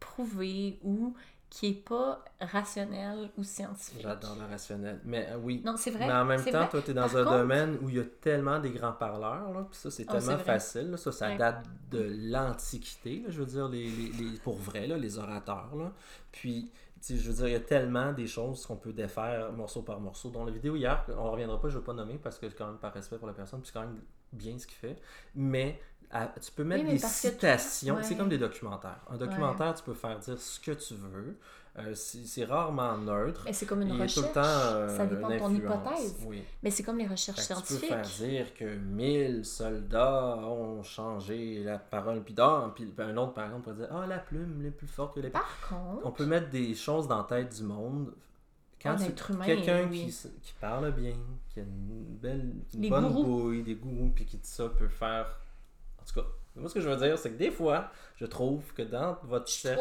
prouvé ou qui est pas rationnel ou scientifique. J'adore le rationnel. Mais euh, oui. Non, c'est vrai. Mais en même temps, vrai. toi, tu es dans Par un contre- domaine où il y a tellement des grands parleurs, là, puis ça, c'est Oh, tellement facile. là. ça, ça Ouais. date de l'Antiquité, je veux dire, les, les, les- pour vrai, là, les orateurs. Là. Puis, je veux dire, il y a tellement des choses qu'on peut défaire morceau par morceau. Dans la vidéo hier, on reviendra pas, je ne veux pas nommer parce que, quand même, par respect pour la personne, c'est quand même bien ce qu'il fait. Mais à- tu peux mettre des citations. C'est comme des documentaires. Un documentaire, tu peux faire dire ce que tu veux. Euh, c'est rarement neutre. Mais c'est comme une recherche. tout le temps euh, ça dépend de ton hypothèse. Oui. Mais c'est comme les recherches que tu peux scientifiques. faire dire que 1000 soldats ont changé la parole, puis d'un, puis un autre par exemple pourrait dire Ah, la plume est plus forte que l'épée. Par contre, On peut mettre des choses dans la tête du monde. Quand Ah, quelqu'un oui. qui, qui parle bien, qui a une belle, une Les bonne gourous. bouille, des gourous, puis qui dit ça peut faire. En tout cas, moi ce que je veux dire, c'est que des fois, je trouve que dans votre chef,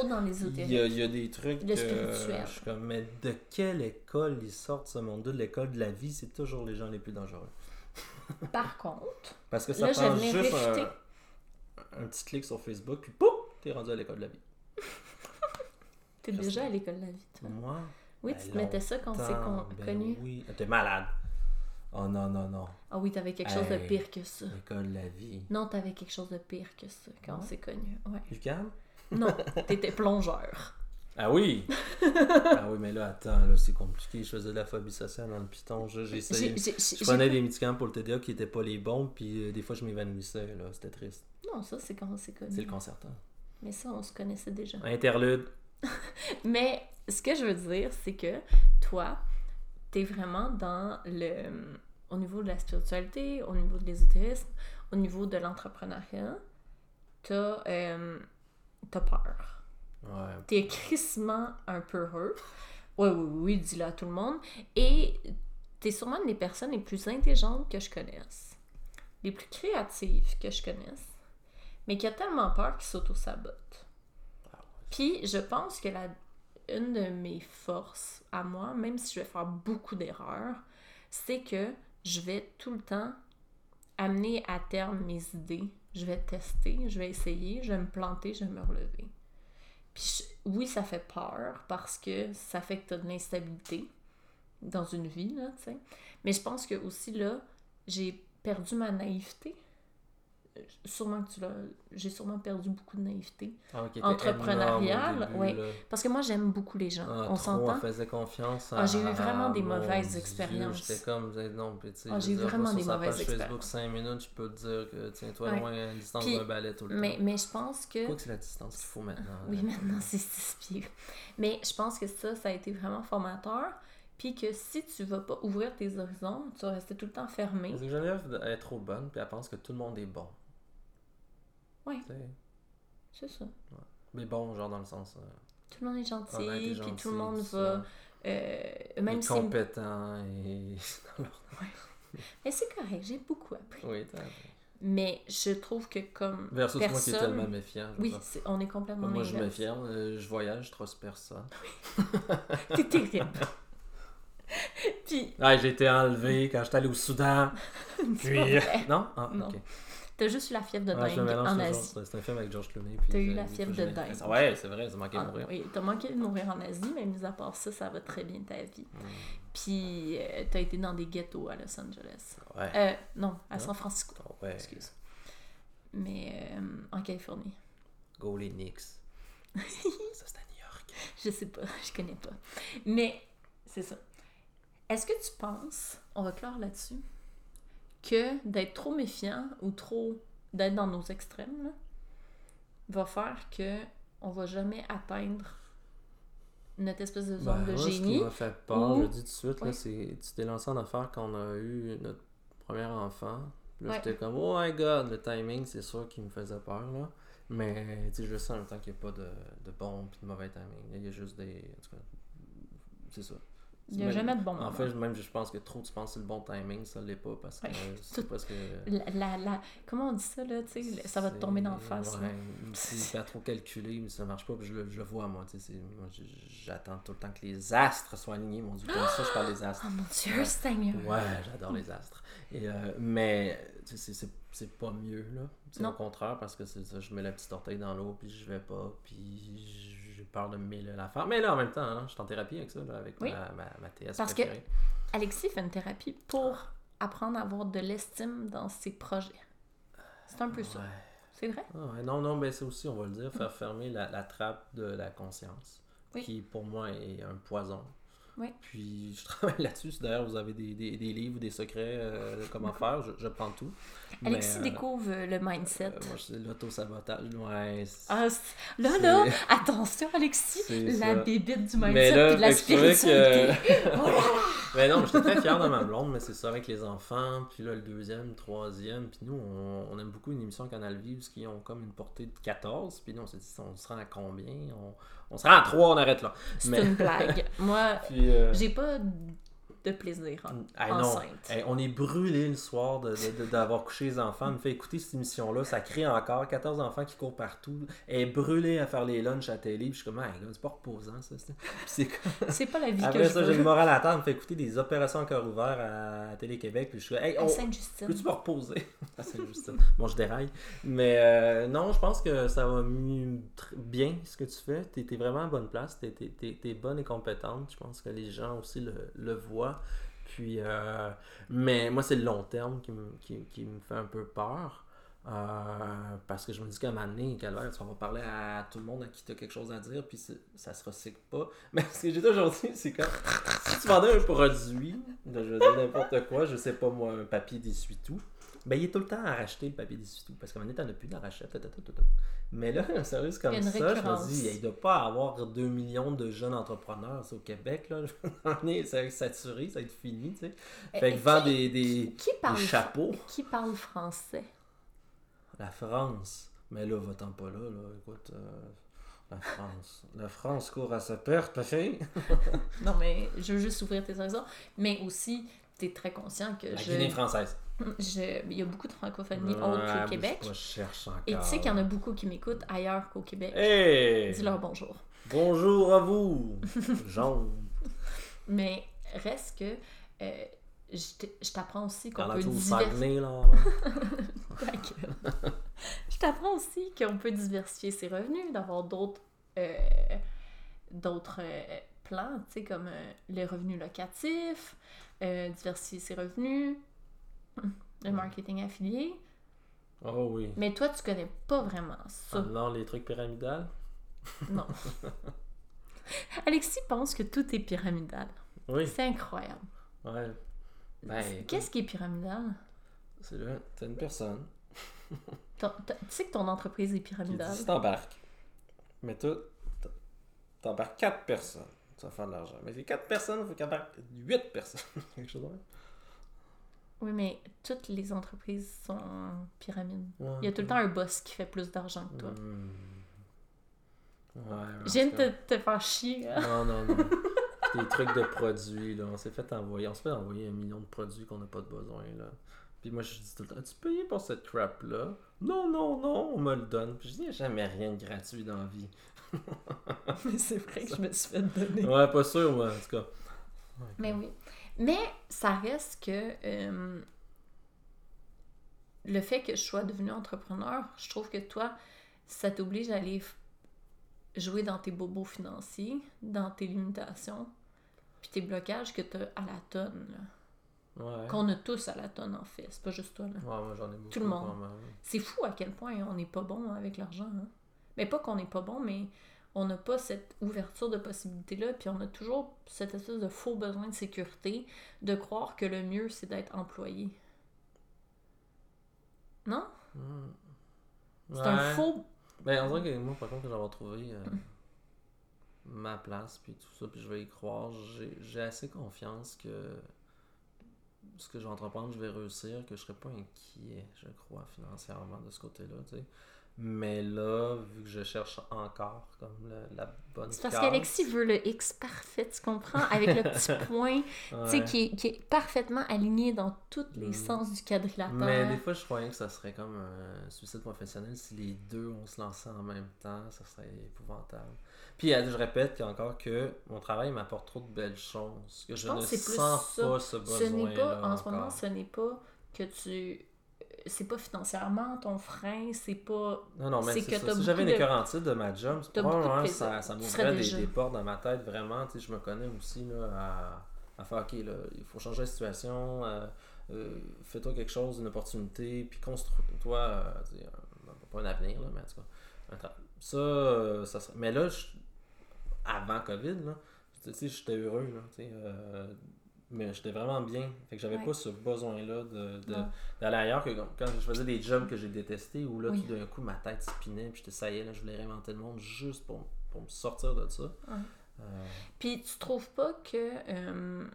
il y, a, il y a des trucs Le spirituel. je suis comme, mais de quelle école ils sortent ce monde-là? De l'école de la vie, c'est toujours les gens les plus dangereux. *laughs* Par contre, Parce que ça Là, prend juste un, un petit clic sur Facebook, puis pouf, t'es rendu à l'école de la vie. t'es déjà à l'école de la vie, toi. Moi? Oui, ben tu te mettais ça quand on s'est longtemps, con- ben connu. Oui, t'es malade. Oh non, non, non. Ah oui, t'avais quelque chose de pire que ça. L'école la vie. Non, t'avais quelque chose de pire que ça quand on Ouais. s'est connus. Ouais. Lucam? Non, *laughs* t'étais plongeur. Ah oui! ah oui, mais là, attends, là, c'est compliqué. Je faisais de la phobie sociale dans le piton. Je- J'ai essayé. Je prenais des médicaments pour le TDA qui étaient pas les bons, puis euh, des fois je m'évanouissais, là. C'était triste. Non, ça, c'est quand on s'est connus. C'est le concertant. Mais ça, on se connaissait déjà. Interlude. *laughs* Mais ce que je veux dire, c'est que toi, t'es vraiment dans le. Au niveau de la spiritualité, au niveau de l'ésotérisme, au niveau de l'entrepreneuriat, t'as euh, peur. Ouais. T'es crissement un peu heureux. Oui, oui, oui, dis-le à tout le monde. Et t'es sûrement une des personnes les plus intelligentes que je connaisse, les plus créatives que je connaisse, mais qui a tellement peur qu'il s'auto-sabote. Puis je pense que la, une de mes forces à moi, même si je vais faire beaucoup d'erreurs, c'est que je vais tout le temps amener à terme mes idées. Je vais tester, je vais essayer, je vais me planter, je vais me relever. Puis oui, ça fait peur parce que ça fait que tu de l'instabilité dans une vie, là, tu sais. Mais je pense que aussi là, j'ai perdu ma naïveté. Sûrement que tu l'as. J'ai sûrement perdu beaucoup de naïveté. Ah, qui était Entrepreneurial, énorme au début, ouais. là. Parce que moi, j'aime beaucoup les gens. Ah, on s'entend? elle faisait confiance Ah, j'ai eu vraiment des mauvaises Dieu, expériences. J'étais comme, non, sais, Ah, j'ai eu dire, vraiment des mauvaises page Facebook expériences. 5 minutes, je peux te dire que, tiens-toi Ouais. loin à une distance d'un balai tout le Mais, temps. mais je pense que. Quoi que c'est la distance qu'il faut maintenant. Oui, là? maintenant c'est six pieds. Mais je pense que ça, ça a été vraiment formateur. puis que si tu vas pas ouvrir tes horizons, tu vas rester tout le temps fermé. Parce que Geneviève est trop bonne, puis elle pense que tout le monde est bon. Oui. Tu sais. C'est ça. Mais bon, genre dans le sens. euh, Tout le monde est gentil, puis gentil, tout le monde va. euh, même si. compétent et. *laughs* Mais c'est correct, j'ai beaucoup appris. oui, t'as. Mais je trouve que comme. Versus moi qui est personne- tellement méfiant. Oui, on est complètement Moi, je méfie, euh, je voyage, je trosse personne. T'es terrible. *laughs* Puis, Ah, j'ai été enlevé quand j'étais allé au Soudan. *laughs* Puis. Non? Ah, Non. ok. T'as juste eu la fièvre de Ouais, dingue en. Asie. C'est un film avec George Clooney. T'as eu la fièvre de dingue. Ouais, c'est vrai, ça manquait de Ah, mourir. oui, t'as manqué de mourir en Asie, mais mis à part ça, ça va très bien ta vie. Mm. Puis, euh, t'as été dans des ghettos à Los Angeles. Ouais. Euh, non, à Non? San Francisco. Oh, ouais. Excuse. Mais euh, en Californie. Go les Knicks. *laughs* ça, c'est à New York. Je sais pas, *laughs* je connais pas. Mais c'est ça. Est-ce que tu penses, on va clore là-dessus, que d'être trop méfiant ou trop d'être dans nos extrêmes là, va faire que on va jamais atteindre notre espèce de zone Ben, de moi, Ce qui génie? m'a fait peur, je le dis tout de suite, là, c'est tu t'es lancé en affaire quand on a eu notre premier enfant. Là, Ouais. j'étais comme, oh my god, le timing, c'est sûr qu'il me faisait peur. Là. Mais tu sais, je sais en même temps qu'il n'y a pas de, de bon et de mauvais timing. Il y a juste des. En tout cas, c'est ça. Il n'y a Même- jamais de bon moment. En fait, même je pense que trop tu penses que c'est le bon timing, ça l'est pas parce que Ouais. parce que. La, la, la- comment on dit ça, là, tu sais, ça va te tomber dans la face. Ouais, si *laughs* t'as trop calculé, mais ça marche pas, je le, je le vois, moi, tu sais, moi, j'attends tout le temps que les astres soient alignés, mon dieu, comme ça, je parle des *gasps* astres. Oh mon Dieu, Ouais. Seigneur! Ouais, j'adore les astres. Et, euh, mais, tu sais, c'est- pas mieux, là. Au contraire, parce que c'est ça, je mets la petite orteil dans l'eau, puis je vais pas, puis j'ai peur de me mêler l'affaire. Mais là, en même temps, hein, je suis en thérapie avec ça, là, avec Oui. ma, ma, ma TS Parce que-. Alexis fait une thérapie pour apprendre à avoir de l'estime dans ses projets. C'est un peu ça. C'est vrai? Ah ouais, non, non, ben c'est aussi, on va le dire, faire fermer la, la trappe de la conscience, Oui. qui pour moi est un poison. Oui. Puis je travaille *laughs* là-dessus. Si D'ailleurs, vous avez des, des, des livres ou des secrets, euh, comment *laughs* faire, je, je prends tout. Alexis Mais, euh, découvre euh, le mindset. euh, moi, c'est l'auto-sabotage. Ouais. Ah, là, là, attention, Alexis, la bébite du mindset là, et de la que spiritualité. Là! *laughs* Mais non, j'étais très fier de ma blonde, mais c'est ça avec les enfants, puis là, le deuxième, le troisième, puis nous, on, on aime beaucoup une émission Canal Vie, qui ont comme une portée de 14, puis nous, on s'est dit, on se rend à combien? On, on se rend à 3, on arrête là. C'est Mais- une blague. *laughs* Moi, euh, j'ai pas de plaisir en- Hey, non. enceinte. Hey, on est brûlé le soir d'avoir couché les enfants. On me fait écouter cette émission-là. Ça crie encore. 14 enfants qui courent partout. Elle est brûlée à faire les lunchs à télé. Puis je suis comme, hey, c'est pas reposant, ça. c'est- *laughs* c'est pas la vie que Après je ça, j'ai le moral à terre. On me fait écouter des opérations à cœur ouvert à, Télé-Québec. Puis je suis comme, hey, À Sainte-Justine. peux-tu me reposer? *laughs* Juste ça. Bon, je déraille. Mais euh, non, je pense que ça va mieux- bien ce que tu fais. Tu es, vraiment à bonne place. Tu es, bonne et compétente. Je pense que les gens aussi le, le voient. Puis, euh, mais moi, c'est le long terme qui me, fait un peu peur. Euh, parce que je me dis qu'à un moment donné, Calvaire, parler à tout le monde qui tu as quelque chose à dire, puis ça se recycle pas. *laughs* Mais ce que j'ai dit aujourd'hui, c'est comme si tu vendais un produit, de, je veux dire n'importe quoi, je sais pas moi, un papier d'essuie-tout, ben il est tout le temps à racheter le papier d'essuie-tout, parce qu'à un moment donné, t'en as plus d'en ta. Mais là, *laughs* sérieux, c'est comme ça, je me dis, il doit pas avoir 2 millions de jeunes entrepreneurs au Québec, là. Un moment donné, ça va être saturé, ça va être fini, tu sais. Eh, Fait que qui- vend des, des, Qui parle, des chapeaux. Qui parle français? La France. Mais là, va-t'en pas là, là. Écoute, euh, la France. La France court à sa perte, ta fille. *laughs* Non, mais je veux juste ouvrir tes horizons. Mais aussi, tu es très conscient que La je, Guinée française. Je- il y a beaucoup de francophonie Ouais, bouge au Québec. je cherche encore. Et tu sais qu'il y en a beaucoup qui m'écoutent ailleurs qu'au Québec. Hey! Dis-leur bonjour. Bonjour à vous! *laughs* Jean. Mais reste que euh, je t'apprends aussi qu'on peut diversifier. Là. *laughs* je t'apprends aussi qu'on peut diversifier ses revenus, d'avoir d'autres euh, d'autres euh, plans, tu sais, comme les revenus locatifs, diversifier ses revenus, *laughs* le marketing affilié. Oh oui. Mais toi, tu connais pas vraiment ça. Ah non, les trucs pyramidales? Non. *laughs* Alexis pense que tout est pyramidal. Oui. C'est incroyable. Ouais. Ben, Qu'est-ce qui est pyramidal? c'est là, t'as une personne *laughs* Ton- Tu sais que ton entreprise est pyramidale. si t'embarques, mais toi, t'embarques quatre personnes. tu vas faire de l'argent. Mais c'est 4 personnes, il faut ait 8 personnes. Quelque chose de même. Oui, mais toutes les entreprises sont en pyramide. Ouais. Il y a tout le temps un boss qui fait plus d'argent que toi. Hmm. Ouais, de parce te, te faire chier. là. Non, non, non. *laughs* Des trucs de produits, là. On s'est fait envoyer. On se fait envoyer un million de produits qu'on n'a pas de besoin, là. Puis moi, je dis tout le temps, as-tu payé pour cette crap-là? Non, non, non, on me le donne. Puis je dis, il n'y a jamais rien de gratuit dans la vie. *laughs* Mais c'est vrai que je me suis fait *laughs* donner. Ouais, pas sûr, moi, en tout cas. Mais oui. Mais ça reste que euh, le fait que je sois devenue entrepreneur, je trouve que toi, ça t'oblige à aller jouer dans tes bobos financiers, dans tes limitations, puis tes blocages que tu as à la tonne. là. Ouais. Qu'on a tous à la tonne, en fait. C'est pas juste toi. Là. Ouais, moi j'en ai beaucoup. Tout le monde. C'est fou à quel point on n'est pas bon avec l'argent. hein. Mais pas qu'on n'est pas bon, mais on n'a pas cette ouverture de possibilités-là, puis on a toujours cette espèce de faux besoin de sécurité, de croire que le mieux, c'est d'être employé. Non? Hmm. C'est un faux... Ben, on dirait que moi, par contre, j'avais trouvé euh, ma place, puis tout ça, puis je vais y croire, j'ai j'ai assez confiance que ce que je vais entreprendre, je vais réussir, que je serai pas inquiet, je crois, financièrement de ce côté-là, tu sais. Mais là, vu que je cherche encore comme la, la bonne C'est parce qu'Alexis veut le X parfait, tu comprends? Avec le petit *laughs* point, tu sais, qui, est- qui est parfaitement aligné dans tous les Mm. sens du quadrilatère. Mais des fois, je croyais que ça serait comme un suicide professionnel si les deux on se lançait en même temps, ça serait épouvantable. Puis euh, je répète encore que mon travail m'apporte trop de belles choses, que je, pense ne sens pas ce ce n'est besoin-là pas, en ce moment, ce n'est pas que tu... C'est pas financièrement ton frein, c'est pas... Non, non, mais c'est que ça. Si j'avais une beaucoup de- écœurantite de ma job, de probablement plaisir. ça, ça m'ouvrait des, des portes dans ma tête, vraiment. Tu sais, je me connais aussi là, à, à faire, OK, là, il faut changer la situation, euh, euh, fais-toi quelque chose, une opportunité, puis construis-toi, euh, pas un avenir, là, mais en tout cas, ça, ça serait- Mais là, je- avant COVID, là, tu sais, j'étais heureux, là, tu sais, mais j'étais vraiment bien. Fait que j'avais Ouais. pas ce besoin-là de, de- d'aller ailleurs que quand je faisais des jobs que j'ai détestés où là Oui. tout d'un coup ma tête spinait puis j'étais ça y est là je voulais réinventer le monde juste pour, pour me sortir de ça Ouais. Euh, Puis tu trouves pas que euh,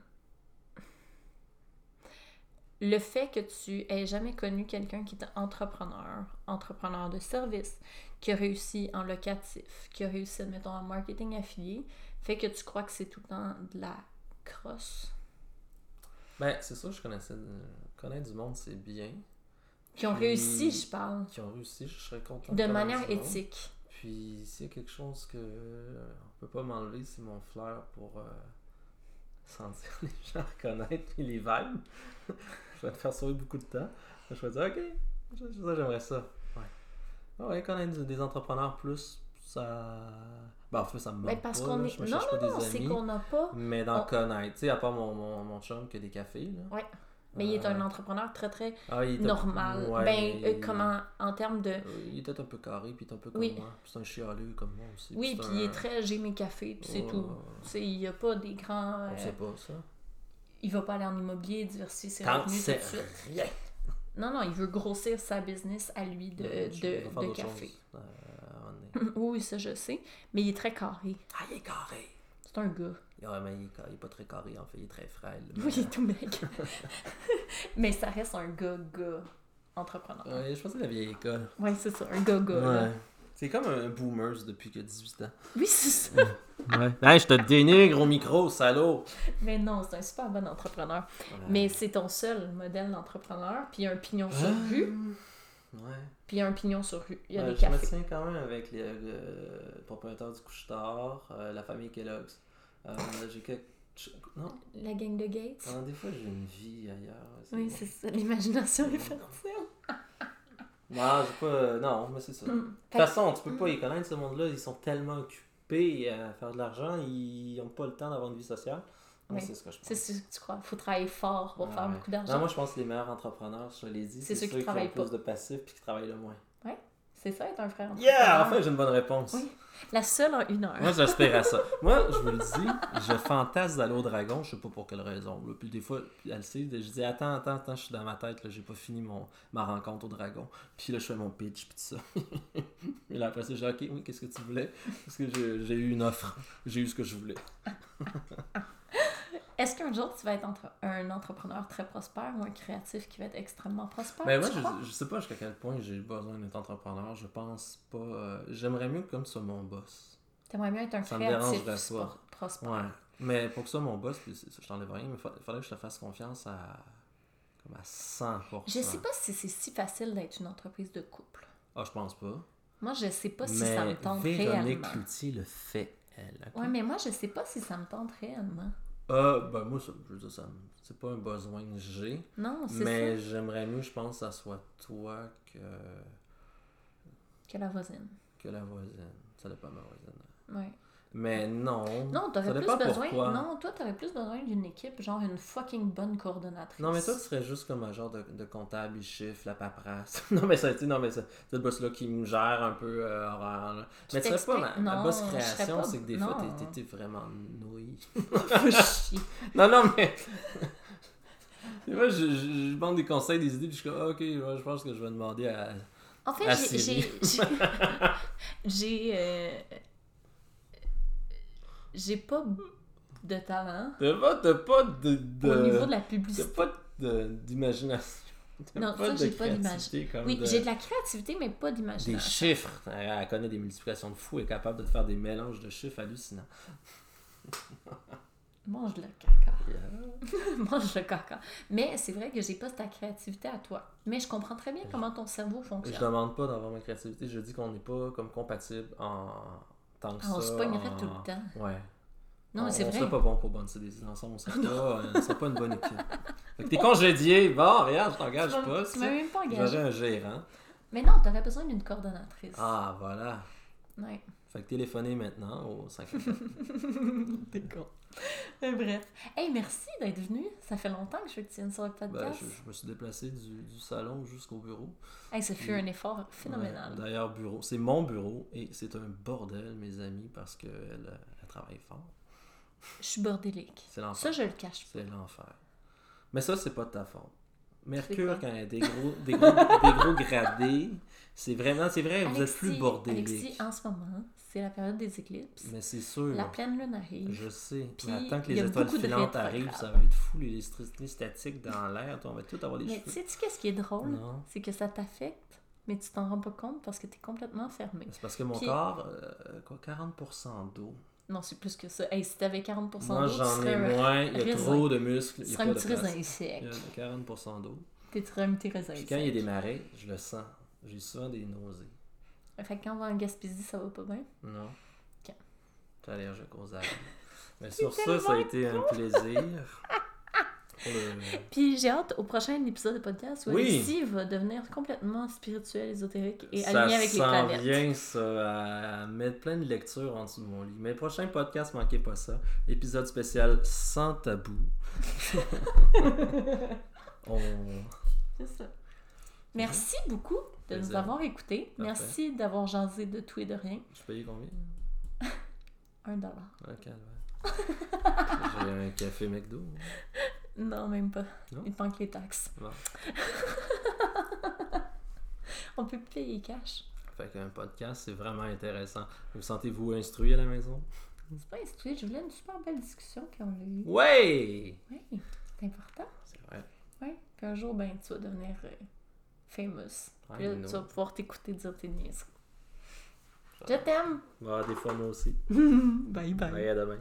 le fait que tu aies jamais connu quelqu'un qui est entrepreneur, entrepreneur de service, qui a réussi en locatif, qui a réussi, admettons, en marketing affilié, fait que tu crois que c'est tout le temps de la crosse, ben c'est ça je connaissais connaître du monde c'est bien. Qui ont Puis- réussi, je parle, qui ont réussi je serais content de manière éthique. puis s'il y a quelque chose que euh, on peut pas m'enlever c'est mon flair pour euh, sentir *laughs* les gens reconnaître puis les vibes. *laughs* Je vais te faire sauver beaucoup de temps. Je vais dire ok ça, j'aimerais ça. Ouais. Ah ouais connaître des entrepreneurs plus ça ben en fait ça me manque Mais parce pas, qu'on là. est. je me Non, cherche pas non, non, c'est qu'on n'a pas. mais d'en on- connaître tu sais à part mon, mon, mon chum qui a des cafés là Ouais. Mais il est Euh, un entrepreneur très très ah, il était- normal. ouais, ben, euh, il- comment, en termes de. euh, il était un peu carré puis il est un peu comme Oui. moi Puis c'est un chialeux comme moi aussi Oui, c'est puis il est très. J'ai mes cafés, puis c'est tout. Tu sais, il n'y a pas des grands. on euh, sait pas ça il va pas aller en immobilier, diversifier ses revenus tout c'est de suite. rien Non, non, il veut grossir sa business à lui de, de, de café. euh, à un moment donné. *laughs* Oui, ça je sais. Mais il est très carré. ah il est carré C'est un gars. Ouais, mais il est, ca- il est pas très carré en fait, il est très frêle. *laughs* Oui, il est tout mec. *laughs* mais ça reste un gars-gars entrepreneur. Ouais, je pensais la vieille école. Ouais, c'est ça, un gars-gars. là. C'est comme un boomers depuis que 18 ans. Oui, c'est ça. Ouais. Hey, je te dénigre au micro, salaud! Mais non, c'est un super bon entrepreneur. Mais c'est ton seul modèle d'entrepreneur, puis un pignon sur Ah. rue, Ouais. puis il y a un pignon sur rue. Il y a Ouais, des je me cafés. tiens quand même avec les, le propriétaire du couche-tard, euh, la famille Kellogg's. Euh, j'ai quelques... Non? La gang de Gates. Ah, des fois, j'ai une vie ailleurs. Oui, c'est ça. L'imagination est fertile. Non, j'ai pas... Non, mais c'est ça. De Mm. toute façon, tu peux pas y connaître, ce monde-là. Ils sont tellement occupés à faire de l'argent, ils ont pas le temps d'avoir une vie sociale. Oui. c'est ce que je pense. C'est ce que tu crois. Il faut travailler fort pour Ouais, faire ouais. beaucoup d'argent. Non, moi, je pense que les meilleurs entrepreneurs, je te l'ai dit, C'est c'est ceux ceux, qui qui, ont travaillent le plus pas. de passifs puis qui travaillent le moins. C'est ça, être un frère entrepreneur. Yeah! Enfin, j'ai une bonne réponse. Oui. La seule en une heure. Moi, j'aspire à ça. *laughs* Moi, je vous le dis, je fantasme d'aller au dragon, je sais pas pour quelle raison. là. Puis des fois, elle le sait, je dis attends, attends, attends, je suis dans ma tête, là, j'ai pas fini mon, ma rencontre au dragon. Puis là, je fais mon pitch, puis tout ça. *laughs* Et là, après ça, je dis ok, oui, qu'est-ce que tu voulais? Parce que j'ai j'ai eu une offre, j'ai eu ce que je voulais. *laughs* Est-ce qu'un jour tu vas être entre- un entrepreneur très prospère ou un créatif qui va être extrêmement prospère? Mais moi, tu crois? je, je sais pas jusqu'à quel point j'ai besoin d'être entrepreneur. Je pense pas. euh, J'aimerais mieux comme ça mon boss. T'aimerais mieux être un Ça créatif prospère. Ouais. Mais pour que ça, mon boss, puis je t'enlève rien, mais il faudrait que je te fasse confiance à. comme à 100%. Je sais pas si c'est si facile d'être une entreprise de couple. Ah, je pense pas. Moi, je sais pas si ça me tente Véronique réellement. Cloutier le fait, elle. Ouais, mais moi, je sais pas si ça me tente réellement. Euh, ben moi, ça, je veux dire, ça, c'est pas un besoin que j'ai. Non, c'est Mais ça j'aimerais mieux, je pense, que ça soit toi que, que la voisine. que la voisine. Ça dépend de ma voisine. Ouais. Mais non. Non, t'aurais plus besoin. pourquoi. Non, toi, t'aurais plus besoin d'une équipe, genre une fucking bonne coordonnatrice. Non, mais toi, tu serais juste comme un genre de, de comptable, il chiffre, la paperasse. *laughs* non, mais ça, non, mais c'est le boss-là qui me gère un peu euh, horaire. là. Mais tu serais pas Non, boss création, pas- c'est que des non. fois, t'es- vraiment nouille. *laughs* *laughs* Non, non, mais. Fois, je, je, je demande des conseils, des idées, puis je suis comme, ah, ok, je pense que je vais demander à. En fait, j'ai- j'ai. J'ai- pas de talent T'as pas, t'as pas de. de- au niveau de la T'as publicité. pas de- d'imagination. T'as Non, pas ça, j'ai pas comme Oui, de- j'ai de la créativité, mais pas Des d'imagination. chiffres. Elle, connaît des multiplications de fou. Elle est capable de te faire des mélanges de chiffres hallucinants. *laughs* Mange le caca. Yeah. *laughs* Mange le caca. Mais c'est vrai que j'ai pas ta créativité à toi. Mais je comprends très bien comment ton cerveau Je fonctionne. demande pas d'avoir ma créativité. Je dis qu'on n'est pas comme compatible en tant que Ah, on ça. se pognerait en- tout le temps. Ouais. Non, on, mais c'est on vrai. serait pas bon pour bonne des ensemble. On serait pas, on serait pas une bonne équipe. Fait que t'es congédié. Bon, regarde, je t'engage pas. tu m'as même pas J'aurais engagé. un gérant. Mais non, t'aurais besoin d'une coordonnatrice. Ah, voilà. Ouais. Fait que téléphonez maintenant au 54. *laughs* T'es con. Mais *laughs* bref. Hey, merci d'être venu. Ça fait longtemps que je veux que tu viennes sur le Ben, podcast. je, je me suis déplacé du, du salon jusqu'au bureau. Hey, ça fut un effort phénoménal. Ouais, D'ailleurs, bureau. C'est mon bureau et c'est un bordel, mes amis, parce qu'elle elle travaille fort. Je suis bordélique. C'est l'enfer. Ça, je le cache pas. C'est l'enfer. Mais ça, c'est pas de ta faute. Mercure, quand il y a des gros, des gros, des gros *laughs* gradés, c'est vraiment, c'est vrai, vous êtes plus bordélique. Alexis, en ce moment, c'est la période des éclipses. Mais c'est sûr. La pleine lune arrive. Je sais. Puis, mais attends que les étoiles filantes arrivent, ça va être fou, l'électricité statique dans l'air. On va tout avoir des Mais cheveux. tu sais, qu'est-ce qui est drôle? C'est que ça t'affecte, mais tu t'en rends pas compte parce que t'es complètement fermé. C'est parce que mon Puis- corps, euh, quoi, 40% d'eau. Non, c'est plus que ça. Hey, si t'avais 40% Moi, d'eau, tu j'en ai moins. Il y a trop de muscles. tu serais un petit raisin sec. Il y a 40% d'eau. T'es un petit raisin sec. quand il y a des marées, je le sens. J'ai souvent des nausées. Fait que quand on va en Gaspésie, ça va pas bien? Non. Ok. T'es allergique aux algues. *laughs* Mais sur ça, ça a été un plaisir. *laughs* Le- Puis j'ai hâte au prochain épisode de podcast où Oui. Alexis va devenir complètement spirituel, ésotérique et ça aligné avec les planètes. vient, ça, à mettre plein de lectures en dessous de mon lit. Mais prochain podcast, manquez pas ça. Épisode spécial sans tabou. *laughs* On... C'est ça. Merci beaucoup de nous avoir écoutés. Parfait. Merci d'avoir jasé de tout et de rien. Je payais combien? *laughs* Un dollar. Un calvaire. J'ai un café McDo. Non, même pas. Non? Il te manque les taxes. Non. *laughs* On peut payer cash. Fait qu'un podcast, c'est vraiment intéressant. Vous sentez-vous instruit à la maison? C'est pas instruit, je voulais une super belle discussion qu'on a eue. Ouais! Oui, c'est important. C'est vrai. Oui. Puis un jour, ben, tu vas devenir euh, famous. Puis là, tu vas pouvoir t'écouter dire tes niaiseries. Je t'aime. Ah, des fois, moi aussi. *laughs* bye bye. Ouais, à demain.